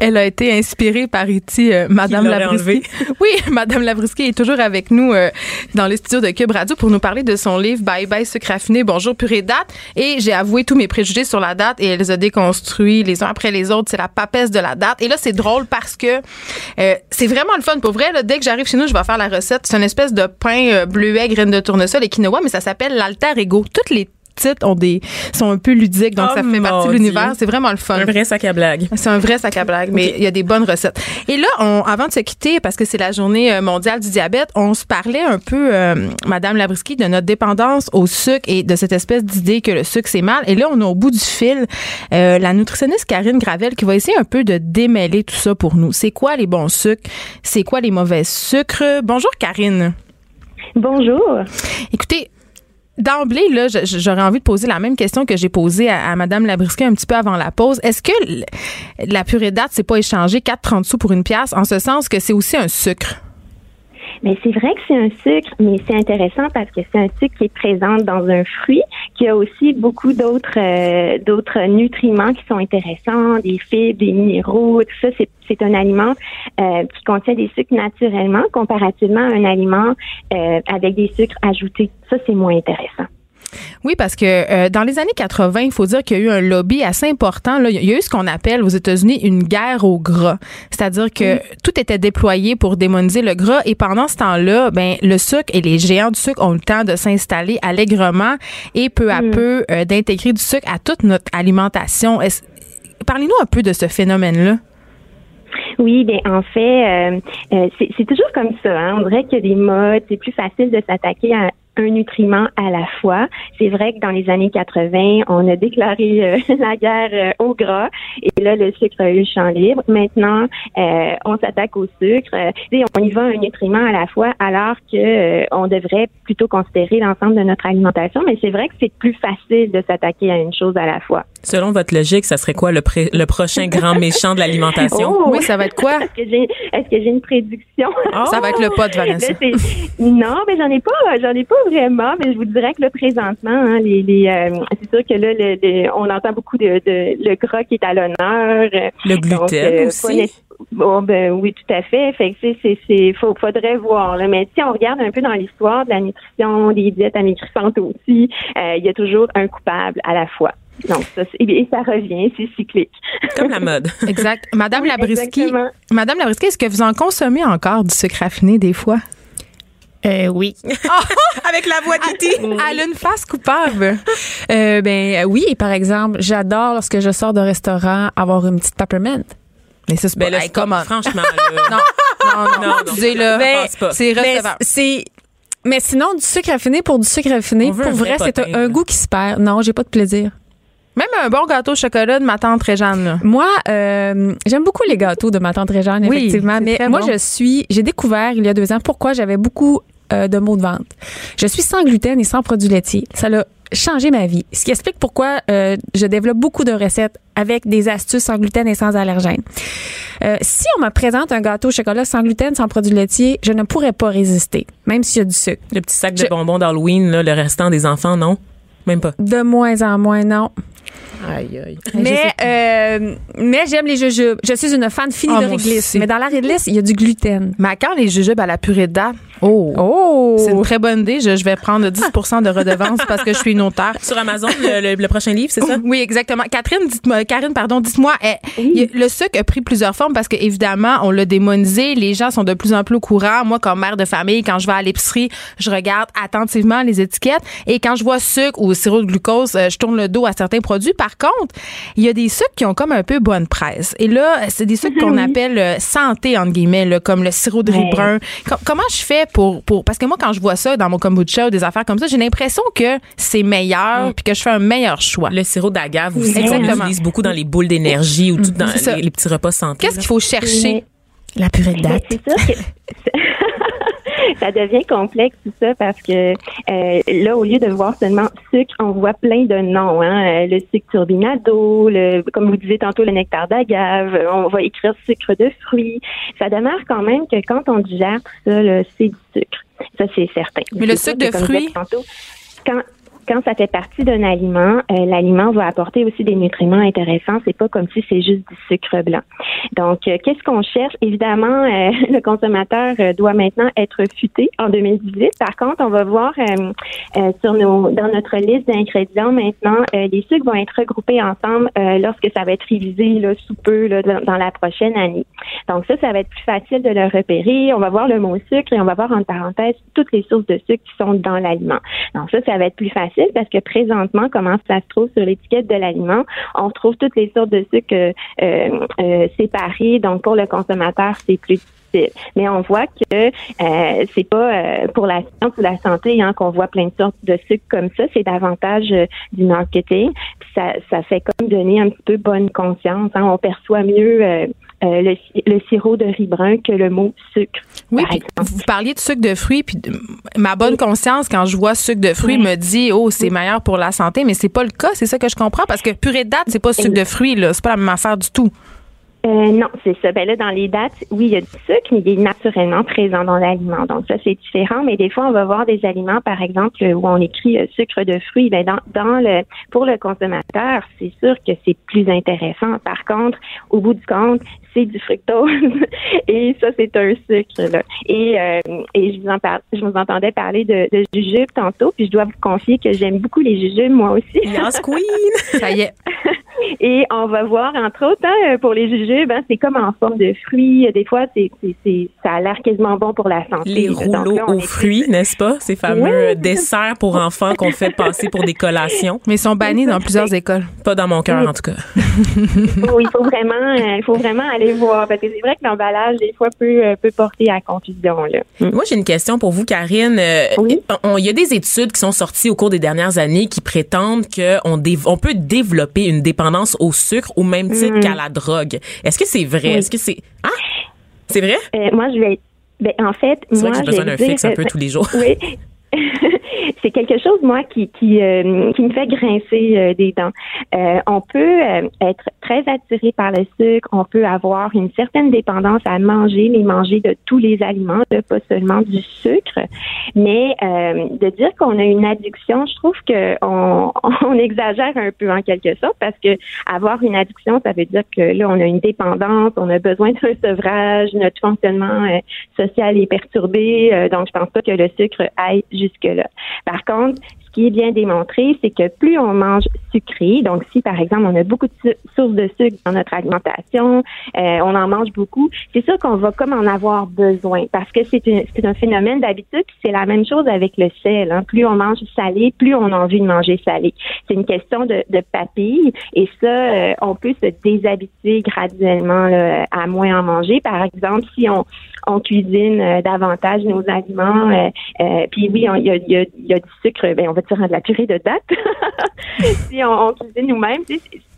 Elle a été inspirée par Iti, euh, Madame Labrisky. Oui, Madame Labrisky est toujours avec nous euh, dans les studios de Cube Radio pour nous parler de son livre Bye Bye Sucre Bonjour purée date. Et j'ai avoué tous mes préjugés sur la date et elle les a déconstruits les uns après les autres. C'est la papesse de la date. Et là, c'est drôle parce que euh, c'est vraiment le fun. Pour vrai, là, dès que j'arrive chez nous, je vais faire la recette. C'est une espèce de pain euh, bleuet, graines de tournesol et quinoa, mais ça s'appelle l'alter ego. Toutes les titres ont des sont un peu ludiques, donc Oh, ça fait partie de l'univers. C'est vraiment le fun. Un vrai sac à blague. C'est un vrai sac à blague, mais il y a des bonnes recettes. Et là, on, avant de se quitter, parce que c'est la journée euh, mondiale du diabète, on se parlait un peu, euh, Madame Labrisky, de notre dépendance au sucre et de cette espèce d'idée que le sucre c'est mal. Et là, on est au bout du fil. Euh, la nutritionniste Karine Gravel qui va essayer un peu de démêler tout ça pour nous. C'est quoi les bons sucres? C'est quoi les mauvais sucres? Bonjour Karine. Bonjour. Écoutez, d'emblée, là, j'aurais envie de poser la même question que j'ai posée à, à Mme Labrisky un petit peu avant la pause. Est-ce que la purée date, c'est pas échanger 4,30 sous pour une pièce, en ce sens que c'est aussi un sucre? Mais c'est vrai que c'est un sucre, mais c'est intéressant parce que c'est un sucre qui est présent dans un fruit, qui a aussi beaucoup d'autres euh, d'autres nutriments qui sont intéressants, des fibres, des minéraux, tout ça. C'est c'est un aliment euh, qui contient des sucres naturellement, comparativement à un aliment euh, avec des sucres ajoutés. Ça, c'est moins intéressant. Oui, parce que euh, dans les années 80, il faut dire qu'il y a eu un lobby assez important. Là. Il y a eu ce qu'on appelle aux États-Unis une guerre au gras. C'est-à-dire que tout était déployé pour démoniser le gras. Et pendant ce temps-là, ben, le sucre et les géants du sucre ont le temps de s'installer allègrement et peu à peu euh, d'intégrer du sucre à toute notre alimentation. Parlez-nous un peu de ce phénomène-là. Oui, bien en fait, euh, c'est c'est toujours comme ça. Hein? On dirait qu'il y a des modes, c'est plus facile de s'attaquer à un nutriment à la fois. C'est vrai que dans les années 80, on a déclaré euh, la guerre euh, au gras et là, le sucre a eu le champ libre. Maintenant, euh, on s'attaque au sucre. Sais, on y va un nutriment à la fois alors que on devrait plutôt considérer l'ensemble de notre alimentation. Mais c'est vrai que c'est plus facile de s'attaquer à une chose à la fois. Selon votre logique, ça serait quoi le, pré- le prochain grand méchant de l'alimentation? Oh! Oui, ça va être quoi? Est-ce que j'ai est-ce que j'ai une prédiction? Ça va être le pot de Vanessa. Là, non, mais j'en ai pas, j'en ai pas vraiment. Mais je vous dirais que là, présentement, hein, les, les, euh, c'est sûr que là, le, le- on entend beaucoup de, de le gras qui est à l'honneur. Le donc, gluten euh, aussi. Bon, ben oui, tout à fait. Fait que c'est, c'est, c'est, faut, faudrait voir. Là. Mais si on regarde un peu dans l'histoire de la nutrition, des diètes amaigrissantes aussi, euh, il y a toujours un coupable à la fois. Donc ça, et ça revient, c'est cyclique. Comme la mode. Exact. Madame Oui, exactement. Madame Labrisky, est-ce que vous en consommez encore du sucre raffiné des fois? Euh, oui. Avec la voix d'Iti. Elle a une face coupable. Euh, ben euh, oui, par exemple, j'adore lorsque je sors d'un restaurant avoir une petite peppermint. Mais ça, c'est Ben pas... là, Hey, comment? franchement, là. Non, non, non, Non, non. excusez-le. Ben. C'est Mais recevable. c'est mais sinon du sucre raffiné pour du sucre raffiné, On veut pour vrai vrai, c'est un, un goût qui se perd. Non, j'ai pas de plaisir. Même un bon gâteau au chocolat de ma tante Réjeanne, là. Moi, euh, j'aime beaucoup les gâteaux de ma tante Réjeanne, Oui, effectivement. Mais moi, bon. je suis, j'ai découvert il y a deux ans pourquoi j'avais beaucoup euh, de maux de ventre. Je suis sans gluten et sans produits laitiers. Ça a changé ma vie. Ce qui explique pourquoi euh, je développe beaucoup de recettes avec des astuces sans gluten et sans allergènes. Euh, si on me présente un gâteau au chocolat sans gluten, sans produits laitiers, je ne pourrais pas résister, même s'il y a du sucre. Le petit sac de Je- bonbons d'Halloween, le restant des enfants, non? Même pas. De moins en moins, non. Aïe, aïe. Mais, euh, mais j'aime les jujubes. Je suis une fan finie Ah, de réglisse. Mais dans la réglisse, il y a du gluten. Mais quand les jujubes à la purée de date, oh, Oh! c'est une très bonne idée. Je, je vais prendre 10% de redevance parce que je suis une auteure. Sur Amazon, le, le- le prochain livre, c'est ça? Oui, exactement. Catherine, dites-moi, Karine, pardon, dites-moi, eh, le sucre a pris plusieurs formes parce que évidemment, on l'a démonisé. Les gens sont de plus en plus au courant. Moi, comme mère de famille, quand je vais à l'épicerie, je regarde attentivement les étiquettes et quand je vois sucre ou sirop de glucose, euh, je tourne le dos à certains produits. Par contre, il y a des sucres qui ont comme un peu bonne presse. Et là, c'est des sucres qu'on appelle euh, santé entre guillemets, là, comme le sirop de riz Ouais. brun. Com- comment je fais pour pour parce que moi quand je vois ça dans mon kombucha ou des affaires comme ça, j'ai l'impression que c'est meilleur puis que je fais un meilleur choix. Le sirop d'agave aussi, on Exactement. l'utilise beaucoup dans les boules d'énergie ou tout dans les, les petits repas santé. Qu'est-ce qu'il faut chercher? Mais- La purée de Ben, date. ça devient complexe tout ça parce que euh, là, au lieu de voir seulement sucre, on voit plein de noms. Hein? Euh, Le sucre turbinado, le, comme vous disiez tantôt, le nectar d'agave. On va écrire sucre de fruits. Ça demeure quand même que quand on digère tout ça, c'est du sucre. Ça, c'est certain. Mais le sucre de fruits? tantôt, quand quand ça fait partie d'un aliment, euh, l'aliment va apporter aussi des nutriments intéressants. C'est pas comme si c'est juste du sucre blanc. Donc, euh, qu'est-ce qu'on cherche? Évidemment, euh, le consommateur doit maintenant être futé en 2018. Par contre, on va voir sur nos dans notre liste d'ingrédients maintenant, les sucres vont être regroupés ensemble lorsque ça va être révisé sous peu dans, dans la prochaine année. Donc ça, ça va être plus facile de le repérer. On va voir le mot sucre et on va voir en parenthèse toutes les sources de sucre qui sont dans l'aliment. Donc ça, ça va être plus facile parce que présentement, comment ça se trouve sur l'étiquette de l'aliment, on retrouve toutes les sortes de sucre euh, euh, euh. Donc pour le consommateur, c'est plus Mais on voit que euh, c'est pas euh, pour la science ou la santé hein, qu'on voit plein de sortes de sucre comme ça. C'est davantage euh, du marketing. Puis ça, ça fait comme donner un petit peu bonne conscience. hein. On perçoit mieux euh, le, si- le sirop de riz brun que le mot sucre. Oui, puis vous parliez de sucre de fruits, puis ma bonne conscience quand je vois sucre de fruits Oui. me dit oh c'est meilleur pour la santé, mais c'est pas le cas, c'est ça que je comprends parce que purée de date c'est pas sucre de fruits là, c'est pas la même affaire du tout. Euh, non, c'est ça. Ben là, dans les dates, oui, il y a du sucre, mais il est naturellement présent dans l'aliment. Donc ça, c'est différent. Mais des fois, on va voir des aliments, par exemple, où on écrit euh, sucre de fruits. Ben dans, le pour le consommateur, c'est sûr que c'est plus intéressant. Par contre, au bout du compte, c'est du fructose et ça, c'est un sucre. Là. Et euh, et je vous en je vous entendais parler de, de jujubes tantôt, puis je dois vous confier que j'aime beaucoup les jujubes moi aussi. Yes, queen! Ça y est. Et on va voir, entre autres, hein, pour les jujubes, hein, c'est comme en forme de fruits. Des fois, c'est, ça a l'air quasiment bon pour la santé. Les rouleaux là, aux est- fruits, n'est-ce pas? Ces fameux Oui. desserts pour enfants qu'on fait passer pour des collations. Mais ils sont bannis dans plusieurs écoles. Pas dans mon cœur, en tout cas. Il faut vraiment, euh, il faut vraiment aller voir parce que c'est vrai que l'emballage des fois peut, euh, peut porter à confusion là. Mm. Moi, j'ai une question pour vous, Karine. Euh, Oui. Il y a des études qui sont sorties au cours des dernières années qui prétendent qu'on on peut développer une dépendance au sucre au même titre Mm. qu'à la drogue. Est-ce que c'est vrai? Est-ce que c'est... Ah! C'est vrai? Euh, moi, je vais, ben, en fait, moi, que j'ai besoin d'un fixe un peu tous les jours. Oui. c'est quelque chose moi qui qui euh, qui me fait grincer euh, des dents. Euh, on peut euh, être très attiré par le sucre, on peut avoir une certaine dépendance à manger, mais manger de tous les aliments, là, pas seulement du sucre. Mais euh, de dire qu'on a une addiction, je trouve que on, exagère un peu en quelque sorte parce que avoir une addiction, ça veut dire que là on a une dépendance, on a besoin d'un sevrage, notre fonctionnement euh, social est perturbé, donc je pense pas que le sucre aille jusque-là. Par contre, qui est bien démontré, c'est que plus on mange sucré, donc si par exemple on a beaucoup de sources de sucre dans notre alimentation, euh, on en mange beaucoup, c'est sûr qu'on va comme en avoir besoin parce que c'est un phénomène d'habitude. C'est la même chose avec le sel. hein. Plus on mange salé, plus on a envie de manger salé. C'est une question de, de papille et ça, euh, on peut se déshabituer graduellement là, à moins en manger. Par exemple, si on on cuisine euh, davantage nos aliments. euh, euh, puis oui, il y a, y, a, y a du sucre, ben, on va dire de la purée de date. si on, on cuisine nous-mêmes,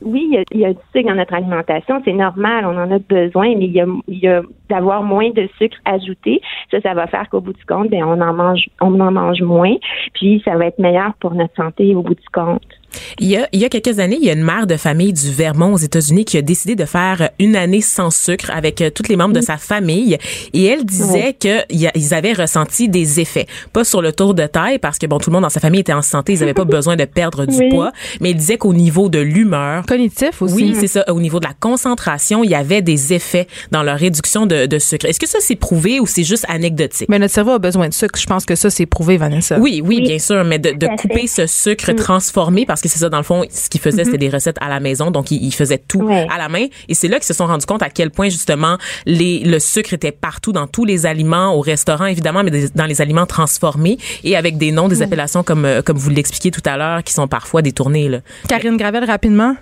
oui, il y, a, il y a du sucre dans notre alimentation, c'est normal, on en a besoin, mais il y a, il y a d'avoir moins de sucre ajouté. Ça, ça va faire qu'au bout du compte, ben, on en mange, on en mange moins, puis ça va être meilleur pour notre santé au bout du compte. Il y, a, il y a quelques années, il y a une mère de famille du Vermont aux États-Unis qui a décidé de faire une année sans sucre avec euh, tous les membres de sa famille et elle disait que qu'ils avaient ressenti des effets, pas sur le tour de taille parce que bon tout le monde dans sa famille était en santé, ils avaient pas besoin de perdre du Oui. poids, mais elle disait qu'au niveau de l'humeur, Cognitif aussi. oui, c'est ça, au niveau de la concentration, il y avait des effets dans leur réduction de, de sucre. Est-ce que ça c'est prouvé ou c'est juste anecdotique? Mais notre cerveau a besoin de sucre. Je pense que ça, c'est prouvé, Vanessa. Oui, oui, Oui, bien sûr, mais de, couper fait. ce sucre transformé, parce que c'est ça, dans le fond, ce qu'ils faisaient, c'était des recettes à la maison, donc ils, ils faisaient tout Ouais. à la main. Et c'est là qu'ils se sont rendus compte à quel point, justement, les, le sucre était partout dans tous les aliments, au restaurant, évidemment, mais des- dans les aliments transformés et avec des noms, des appellations comme, euh, comme vous l'expliquiez tout à l'heure, qui sont parfois détournées, là. Karine Gravel, rapidement.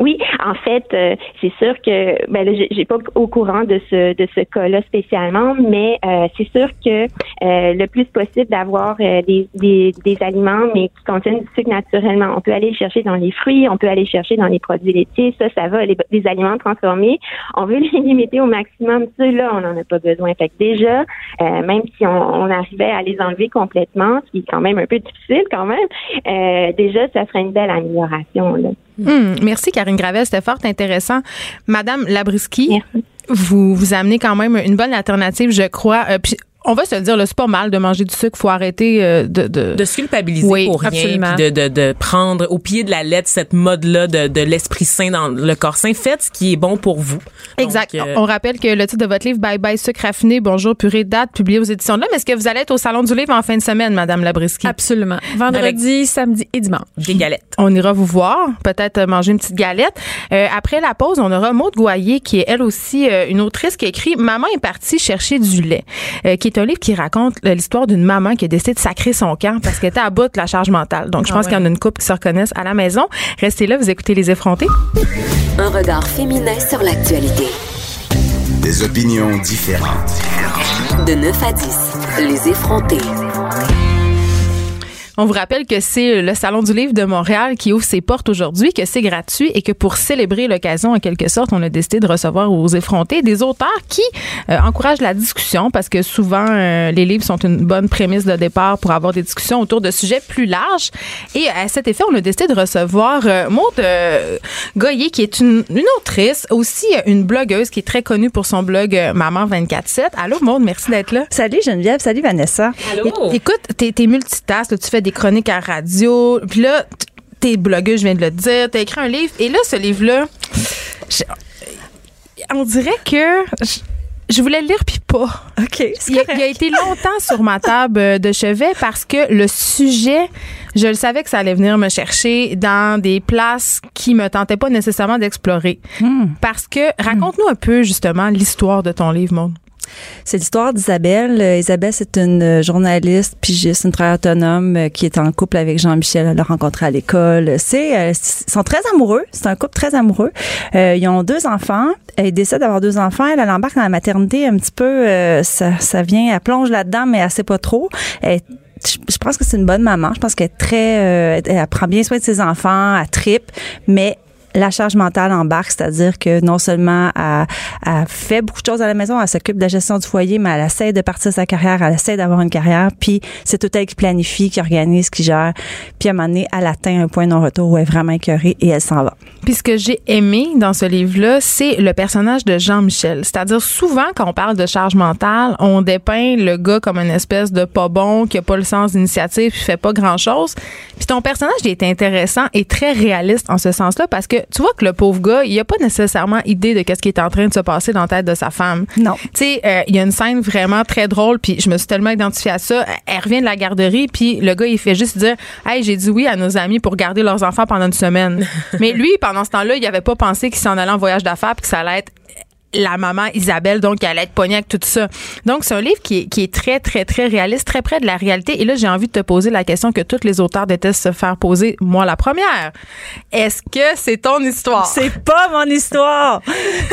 Oui, en fait, euh, c'est sûr que ben là, j'ai- pas au courant de ce de ce cas-là spécialement, mais euh, c'est sûr que euh, le plus possible d'avoir euh, des, des des aliments mais qui contiennent du sucre naturellement. On peut aller le chercher dans les fruits, on peut aller le chercher dans les produits laitiers, ça, ça va. Les, les aliments transformés, on veut les limiter au maximum. Ceux-là, on n'en a pas besoin. Fait que déjà, euh, même si on, on arrivait à les enlever complètement, ce qui est quand même un peu difficile quand même, euh, déjà, ça serait une belle amélioration. Là. Hum, merci, Karine Gravel. C'était fort intéressant. Madame Labriski, vous, vous amenez quand même une bonne alternative, je crois. Euh, puis on va se le dire, là, c'est pas mal de manger du sucre. Faut arrêter euh, de, de, De se culpabiliser Oui, pour rien, absolument. puis de, de, de prendre au pied de la lettre cette mode-là de, de l'esprit sain dans le corps sain. Faites ce qui est bon pour vous. Exact. Donc, euh, On rappelle que le titre de votre livre, Bye Bye Sucre raffiné, Bonjour Purée de date, publié aux éditions de là. Mais est-ce que vous allez être au Salon du Livre en fin de semaine, Madame Labriski? Absolument. Vendredi, samedi et dimanche. des galettes. On ira vous voir, peut-être euh, manger une petite galette. Euh, après la pause, on aura Maude Goyer, qui est elle aussi euh, une autrice qui écrit Maman est partie chercher du lait, euh, qui est un livre qui raconte l'histoire d'une maman qui a décidé de sacrer son camp parce qu'elle était à bout de la charge mentale. Donc, je Ah pense ouais. qu'il y en a une couple qui se reconnaissent à la maison. Restez là, vous écoutez Les Effrontés. Un regard féminin sur l'actualité. Des opinions différentes. De 9 à 10, Les effrontés. On vous rappelle que c'est le Salon du Livre de Montréal qui ouvre ses portes aujourd'hui, que c'est gratuit et que pour célébrer l'occasion, en quelque sorte, on a décidé de recevoir aux effrontés des auteurs qui euh, encouragent la discussion parce que souvent, euh, les livres sont une bonne prémisse de départ pour avoir des discussions autour de sujets plus larges. Et à cet effet, on a décidé de recevoir euh, Maude euh, Goyer, qui est une, une autrice, aussi euh, une blogueuse qui est très connue pour son blog euh, Maman 24-7. Allô, Maude, merci d'être là. Salut Geneviève, salut Vanessa. É- Écoute, t'es, multitask, là, tu fais des chroniques à radio, puis là, t'es blogueuse, je viens de le dire, t'as écrit un livre, et là, ce livre-là, on dirait que je, je voulais le lire puis pas. OK. Il a, il a été longtemps sur ma table euh, de chevet parce que le sujet, je le savais que ça allait venir me chercher dans des places qui me tentaient pas nécessairement d'explorer. Parce que, raconte-nous un peu justement l'histoire de ton livre, Maud. C'est l'histoire d'Isabelle. Euh, Isabelle, c'est une euh, journaliste, pigiste, une travailleuse autonome euh, qui est en couple avec Jean-Michel. Elle l'a rencontré à l'école. C'est, ils sont très amoureux. C'est un couple très amoureux. Ils ont deux enfants. Elle décide d'avoir deux enfants. Elle, elle embarque dans la maternité un petit peu. ça, vient, elle plonge là-dedans, mais elle sait pas trop. Je pense que c'est une bonne maman. Je pense qu'elle est très, elle prend bien soin de ses enfants, elle tripe, mais la charge mentale embarque, c'est-à-dire que non seulement elle, elle fait beaucoup de choses à la maison, elle s'occupe de la gestion du foyer, mais elle essaie de partir sa carrière, elle essaie d'avoir une carrière, puis c'est tout elle qui planifie, qui organise, qui gère. Puis à un moment donné, elle atteint un point non-retour où elle est vraiment écœurée et elle s'en va. Puis ce que j'ai aimé dans ce livre-là, c'est le personnage de Jean-Michel. C'est-à-dire, souvent, quand on parle de charge mentale, on dépeint le gars comme une espèce de pas bon, qui a pas le sens d'initiative, puis fait pas grand-chose. Puis ton personnage, il est intéressant et très réaliste en ce sens-là, parce que tu vois que le pauvre gars, il a pas nécessairement idée de qu'est-ce qui est en train de se passer dans la tête de sa femme. Non. Tu sais, euh, il y a une scène vraiment très drôle, puis je me suis tellement identifiée à ça. Elle revient de la garderie, puis le gars, il fait juste dire Hey, j'ai dit oui à nos amis pour garder leurs enfants pendant une semaine. Mais lui, pendant ce temps-là, il avait pas pensé qu'il s'en allait en voyage d'affaires, puis que ça allait être la maman Isabelle, donc elle allait être pognée avec tout ça. Donc, c'est un livre qui est, qui est très, très, très réaliste, très près de la réalité. Et là, j'ai envie de te poser la question que tous les auteurs détestent se faire poser, moi la première. Est-ce que c'est ton histoire? C'est pas mon histoire.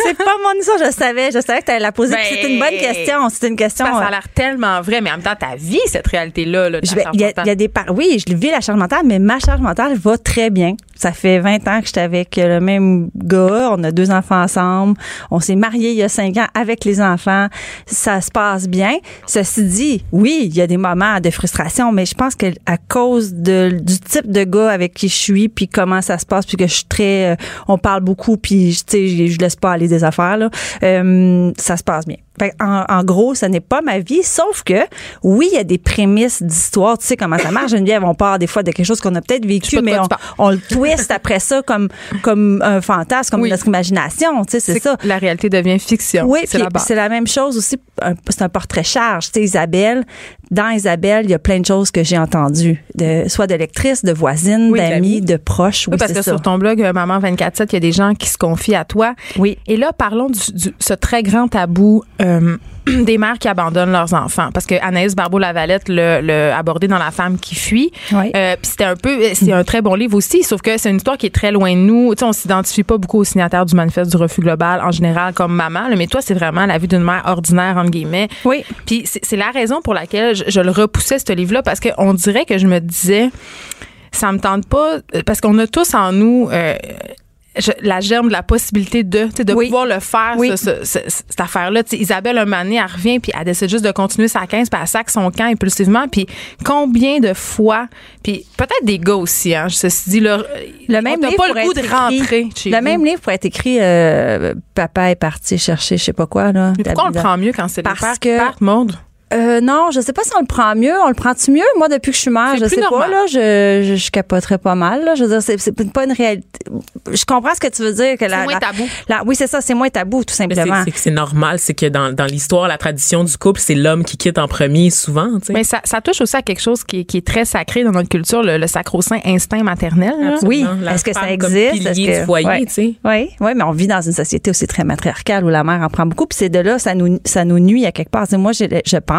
c'est pas mon histoire. Je savais, je savais que tu allais la poser. Ben, c'est une bonne question. C'est une question. Ça, ça euh, a l'air tellement vrai, mais en même temps, ta vie, cette réalité-là. Là, de Je la charge y, a, mentale. y a des par- oui, je vis la charge mentale, mais ma charge mentale va très bien. Ça fait 20 ans que j'étais avec le même gars. On a deux enfants ensemble. On s'est mariés il y a cinq ans avec les enfants. Ça se passe bien. Ceci dit, oui, il y a des moments de frustration, mais je pense que à cause de, du type de gars avec qui je suis, puis comment ça se passe, puis que je suis très, euh, on parle beaucoup, puis tu sais, je, je laisse pas aller des affaires là, euh, ça se passe bien. Fait en, en gros, ce n'est pas ma vie, sauf que oui, il y a des prémices d'histoire. Tu sais comment ça marche, Geneviève? On part des fois de quelque chose qu'on a peut-être vécu, de mais on, le twist après ça comme comme un fantasme, comme Oui. notre imagination. Tu sais, c'est ça. La réalité devient fiction. Oui, c'est la même chose aussi. C'est un portrait charge. Tu sais, Isabelle, dans Isabelle, il y a plein de choses que j'ai entendues, de, soit de lectrices, de voisines, Oui, d'amis, de proches. Oui, Oui, parce que ça. sur ton blog euh, Maman 24/7, il y a des gens qui se confient à toi. Oui. Et là, parlons du, du- ce très grand tabou euh, des mères qui abandonnent leurs enfants. Parce que Anaïs Barbeau-Lavalette l'a abordé dans La femme qui fuit. Oui. Euh, Puis c'était un peu, c'est un très bon livre aussi, sauf que c'est une histoire qui est très loin de nous. Tu sais, on s'identifie pas beaucoup aux signataires du manifeste du refus global en général comme maman, là, mais toi, c'est vraiment la vie d'une mère ordinaire entre guillemets. Oui. Puis c'est la raison pour laquelle je, je le repoussais ce livre-là parce qu'on dirait que je me disais ça me tente pas euh, parce qu'on a tous en nous euh, je- la germe de la possibilité de tu sais, de Oui. pouvoir le faire Oui. ce- ce- ce- cette affaire-là. Isabelle un moment donné, elle revient puis elle décide juste de continuer sa 15 puis elle sac son camp impulsivement puis combien de fois puis peut-être des gars aussi hein, ceci dit là Le même livre pas le goût être de écrit- rentrer chez Le vous. même livre pourrait être écrit euh, Papa est parti chercher je sais pas quoi là. mais pourquoi on le prend mieux quand c'est Parce pères qui Maude? Euh, non, je sais pas si on le prend mieux. On le prend-tu mieux? Moi, depuis que je suis mère, je sais normal. pas, là. Je, je, je capoterais pas mal, là. Je veux dire, c'est, pas une réalité. Je comprends ce que tu veux dire. que la, moins la- tabou. la- oui, c'est ça. C'est moins tabou, tout simplement. c'est normal, c'est que dans, dans l'histoire, la tradition du couple, c'est l'homme qui quitte en premier souvent. tu sais. Mais ça, ça touche aussi à quelque chose qui est, qui est très sacré dans notre culture, le, le sacro-saint instinct maternel. là. Oui. Est-ce que ça comme existe? Pilier que- du foyer, Ouais. tu sais. Oui, oui, mais on vit dans une société aussi très matriarcale où la mère en prend beaucoup. Puis c'est de là, ça nous, ça nous nuit à quelque part. Moi, je, je pense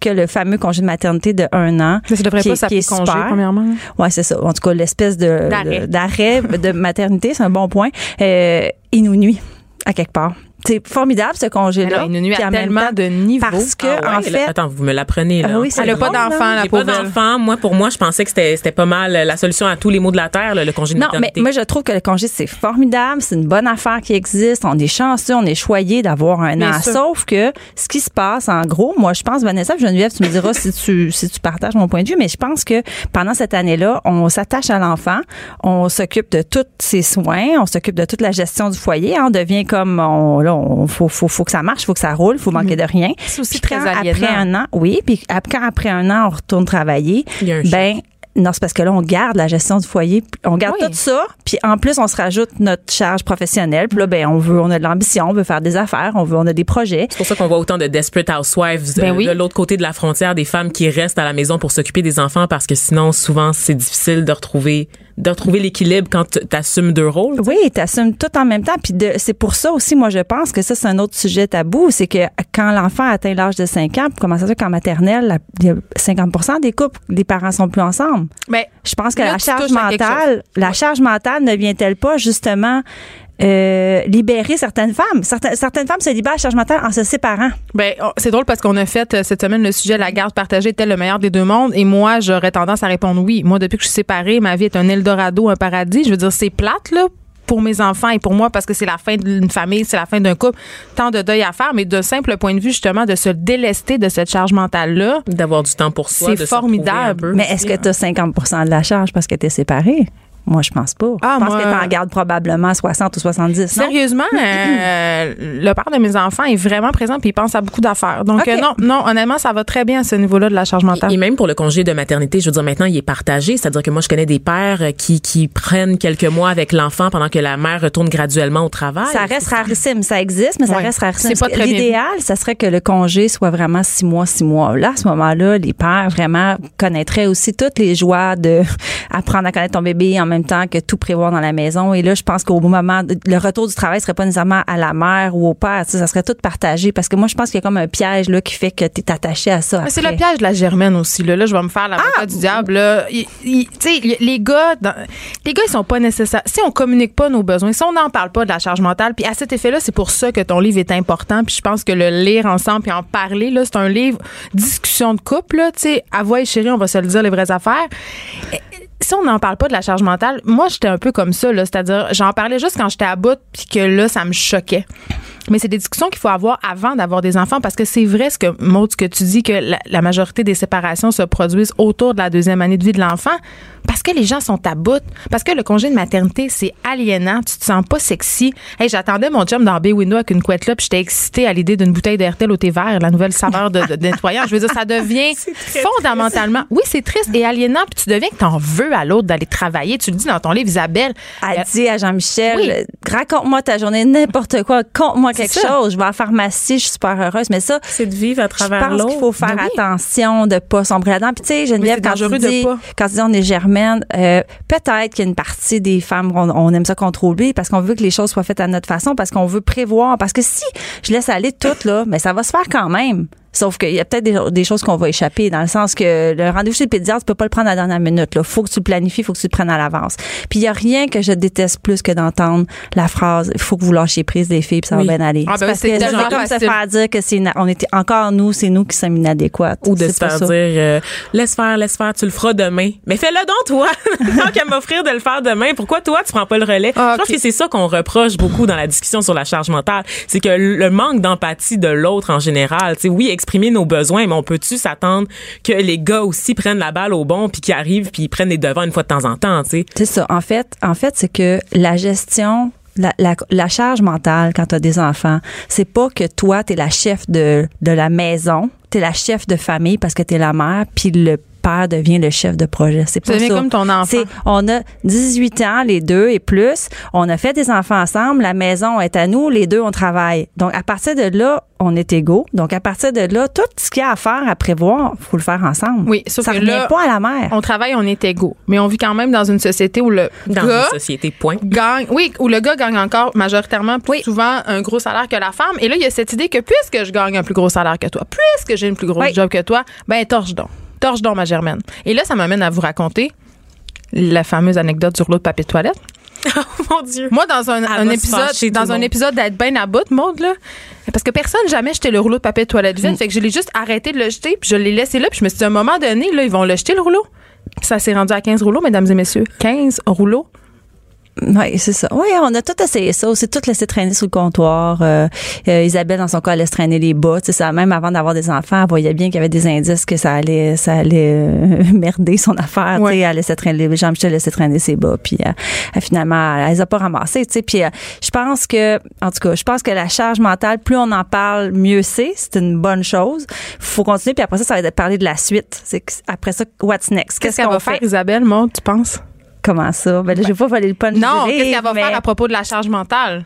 que le fameux congé de maternité de un an. Mais ça devrait qui pas est- s'appeler congé, super. premièrement. Ouais, c'est ça. En tout cas, l'espèce de D'arrêt. de- d'arrêt de, maternité, c'est un bon point. Euh, il nous nuit à quelque part. C'est formidable ce congé-là. là, il nous nuit à tellement temps, de niveaux. Parce que Ah ouais, en fait, attends, vous me l'apprenez là. Ah oui, c'est Elle a pas d'enfant, la pas pauvre. elle. d'enfant. Moi, pour moi, je pensais que c'était c'était pas mal la solution à tous les maux de la terre, là, le congé de Non, mais moi, je trouve que le congé, c'est formidable. C'est une bonne affaire qui existe. On est chanceux, on est choyé d'avoir un Bien an. sûr. Sauf que ce qui se passe, en gros, moi, je pense, Vanessa, Geneviève, tu me diras si tu, si tu partages mon point de vue, mais je pense que pendant cette année-là, on s'attache à l'enfant, on s'occupe de tous ses soins, on s'occupe de toute la gestion du foyer. on devient comme, on, là, on, faut, faut, faut que ça marche, faut que ça roule, faut manquer de rien. C'est aussi Puis très aliénant. après un an, oui, puis quand après un an, on retourne travailler, ben, non, c'est parce que là, on garde la gestion du foyer, on garde Oui. tout ça, puis en plus, on se rajoute notre charge professionnelle. Puis là, ben, on veut, on a de l'ambition, on veut faire des affaires, on veut, on a des projets. C'est pour ça qu'on voit autant de desperate housewives Ben euh, oui. de l'autre côté de la frontière, des femmes qui restent à la maison pour s'occuper des enfants parce que sinon, souvent, c'est difficile de retrouver de retrouver l'équilibre quand tu assumes deux rôles. Oui, tu assumes tout en même temps. Puis de- c'est pour ça aussi, moi, je pense que ça, c'est un autre sujet tabou. C'est que quand l'enfant atteint l'âge de 5 ans, comment ça se fait qu'en maternelle, la- il y a 50 des couples, les parents sont plus ensemble? Mais Je pense que Là, la charge mentale, la charge mentale ne vient-elle pas justement euh, libérer certaines femmes? Certaines, certaines femmes se libèrent de la charge mentale en se séparant. Ben, oh, c'est drôle parce qu'on a fait euh, cette semaine le sujet la garde partagée était le meilleur des deux mondes et moi j'aurais tendance à répondre oui. Moi depuis que je suis séparée, ma vie est un Eldorado, un paradis. Je veux dire c'est plate là pour mes enfants et pour moi parce que c'est la fin d'une famille, c'est la fin d'un couple, tant de deuil à faire, mais d'un simple point de vue justement de se délester de cette charge mentale là. D'avoir du temps pour soi. C'est formidable. Mais est-ce que tu as 50 de la charge parce que tu es séparée? Moi, je pense pas. Ah, je pense moi- que tu en gardes probablement 60 ou 70. non? Sérieusement, euh, le père de mes enfants est vraiment présent puis il pense à beaucoup d'affaires. Donc euh, non, non, honnêtement, ça va très bien à ce niveau-là de la charge mentale. Et même pour le congé de maternité, je veux dire, maintenant, il est partagé. C'est-à-dire que moi, je connais des pères euh, qui, qui prennent quelques mois avec l'enfant pendant que la mère retourne graduellement au travail. Ça reste rarissime, ça existe, mais ça Ouais. reste rarissime. C'est pas très bien L'idéal, ça serait que le congé soit vraiment six mois, six mois. Là, à ce moment-là, les pères vraiment connaîtraient aussi toutes les joies de apprendre à connaître ton bébé en même temps que tout prévoir dans la maison. Et là, je pense qu'au moment, le retour du travail serait pas nécessairement à la mère ou au père. Ça serait tout partagé parce que moi, je pense qu'il y a comme un piège là qui fait que tu es attaché à ça. C'est le piège de la germaine aussi. Là, là je vais me faire l'avocat Ah! du diable. Là. Il- il- les- gars, dans- les gars, ils sont pas nécessaires. Si on communique pas nos besoins, si on n'en parle pas de la charge mentale, puis à cet effet-là, c'est pour ça que ton livre est important. Puis je pense que le lire ensemble puis en parler, là, c'est un livre discussion de couple. Tu sais, à voix et chérie, on va se le dire les vraies affaires. Si on n'en parle pas de la charge mentale, moi, j'étais un peu comme ça, là. C'est-à-dire, j'en parlais juste quand j'étais à bout, puis que là, ça me choquait. Mais c'est des discussions qu'il faut avoir avant d'avoir des enfants parce que c'est vrai ce que Maud, ce que tu dis que la, la majorité des séparations se produisent autour de la deuxième année de vie de l'enfant parce que les gens sont à bout, parce que le congé de maternité c'est aliénant, tu te sens pas sexy. Hey, j'attendais mon chum dans Bay Window avec une couette là, puis j'étais excitée à l'idée d'une bouteille d'Hertel au thé vert, la nouvelle saveur de, de- de nettoyant. Je veux dire ça devient fondamentalement. Oui, c'est triste et aliénant, puis tu deviens que t'en veux à l'autre d'aller travailler. Tu le dis dans ton livre Isabelle. Elle dit à Jean-Michel, Oui. euh, raconte-moi ta journée, n'importe quoi, conte-moi quelque ça. chose. Je vais à la pharmacie, je suis super heureuse. Mais ça, C'est de vivre à je travers pense l'autre. qu'il faut faire Ben oui. attention de pas sombrer là-dedans. Puis tu sais, Geneviève, quand tu dis, pas. quand tu dis on est germaine, euh, peut-être qu'il y a une partie des femmes, on, on aime ça contrôler parce qu'on veut que les choses soient faites à notre façon, parce qu'on veut prévoir. Parce que si je laisse aller tout là, mais ça va se faire quand même. Sauf qu'il y a peut-être des, des choses qu'on va échapper, dans le sens que le rendez-vous chez le pédiatre, tu peux pas le prendre à la dernière minute. Là. Faut que tu le planifies, faut que tu le prennes à l'avance. Puis il y a rien que je déteste plus que d'entendre la phrase « il faut que vous lâchiez prise des filles, puis ça Oui. va bien aller Ah, ben parce que c'est comme se faire dire que c'est on était encore nous, c'est nous qui sommes inadéquates. Ou de se faire dire euh, laisse faire, laisse faire, tu le feras demain. Mais fais-le donc toi. Tant qu'à m'offrir de le faire demain, pourquoi toi tu prends pas le relais? Ah, Je pense que c'est ça qu'on reproche beaucoup dans la discussion sur la charge mentale, c'est que le manque d'empathie de l'autre en général. Tu oui, exprimer nos besoins, mais on peut-tu s'attendre que les gars aussi prennent la balle au bon puis qu'ils arrivent puis ils prennent les devants une fois de temps en temps, tu sais? C'est ça. En fait, en fait, c'est que la gestion, la, la, charge mentale quand tu as des enfants, c'est pas que toi, tu es la chef de, de la maison, tu es la chef de famille parce que tu es la mère, puis le père devient le chef de projet. C'est pas ça. comme ton enfant. C'est, on a 18 ans, les deux et plus. On a fait des enfants ensemble. La maison est à nous. Les deux, on travaille. Donc, à partir de là, on est égaux. Donc, à partir de là, tout ce qu'il y a à faire, à prévoir, faut le faire ensemble. Oui, sauf ça que revient là, pas à la mère. On travaille, on est égaux. Mais on vit quand même dans une société où le dans gars une société point. gagne, oui, où le gars gagne encore majoritairement plus souvent un gros salaire que la femme. Et là, il y a cette idée que puisque je gagne un plus gros salaire que toi, puisque j'ai une plus grosse Oui. job que toi, ben torche donc. Torche donc, ma germaine. Et là, ça m'amène à vous raconter la fameuse anecdote sur l'autre papier de toilette. Oh mon dieu. Moi, dans un, épisode, dans un épisode d'être bien à bout, Maud, là, parce que personne jamais jeté le rouleau de papier de toilette Mm. vide, fait que je l'ai juste arrêté de le jeter, puis je l'ai laissé là, puis je me suis dit, à un moment donné, là, ils vont le jeter le rouleau. Ça s'est rendu à 15 rouleaux, mesdames et messieurs. 15 rouleaux. Oui, c'est ça. Oui, on a tout essayé ça. C'est tout laissé traîner sous le comptoir. Euh, euh, Isabelle, dans son cas, elle laisse traîner les bas. Tu sais, ça, même avant d'avoir des enfants, elle voyait bien qu'il y avait des indices que ça allait, ça allait euh, merder son affaire. Ouais. Tu sais, elle laissait traîner, les Jean-Michel laissait traîner ses bas. Puis euh, elle, finalement, elle les a pas ramassés. Tu sais, puis euh, je pense que, en tout cas, je pense que la charge mentale, plus on en parle, mieux c'est. C'est une bonne chose. Faut continuer. Puis après ça, ça va être de parler de la suite. C'est que après ça, what's next? Qu'est-ce qu'on va faire, Isabelle, Maud, tu penses? Comment ça? Ben, là, je vais pas voler le punch Non, qu'est-ce qu'elle va mais- faire à propos de la charge mentale?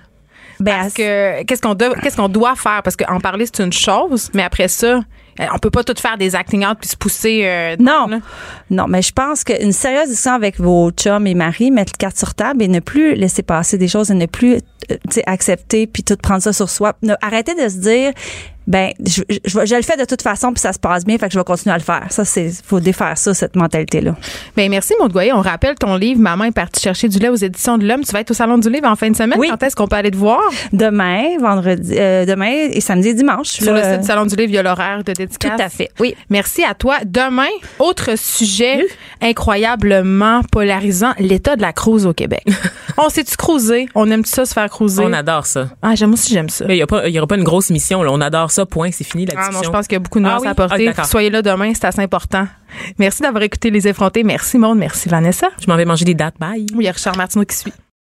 Ben, Parce que qu'est-ce qu'on doit, qu'est-ce qu'on doit faire? Parce qu'en parler, c'est une chose, mais après ça, euh, on peut pas tout faire des acting out puis se pousser. euh, Non. là. Non, mais je pense qu'une sérieuse discussion avec vos chums et maris, mettre carte sur table et ne plus laisser passer des choses et ne plus euh, accepter puis tout prendre ça sur soi. Ne, arrêter de se dire ben je, je, je, je le fais de toute façon puis ça se passe bien fait que je vais continuer à le faire. Ça c'est faut défaire ça cette mentalité là. Ben, merci, Maud Goyer. On rappelle ton livre Maman est partie chercher du lait aux éditions de l'Homme. Tu vas être au Salon du Livre en fin de semaine. Oui. Quand est-ce qu'on peut aller te voir? Demain, vendredi euh, demain et samedi et dimanche. Sur là, le site du Salon du Livre, il y a l'horaire de dédicace. Tout à fait. Oui. Merci à toi. Demain, autre sujet incroyablement polarisant, l'état de la cruise au Québec. on sait-tu cruiser? On aime ça se faire cruiser? On adore ça. Ah, j'aime aussi, j'aime ça. Mais il y a pas il y aura pas une grosse émission là, on adore ça point, c'est fini la Ah discussion. non, je pense qu'il y a beaucoup de nuances Ah oui? à apporter. Ah. Soyez là demain, c'est assez important. Merci d'avoir écouté Les Effrontés. Merci, Maud. Merci, Vanessa. Je m'en vais manger des dates. Bye. Oui, il y a Richard Martineau qui suit.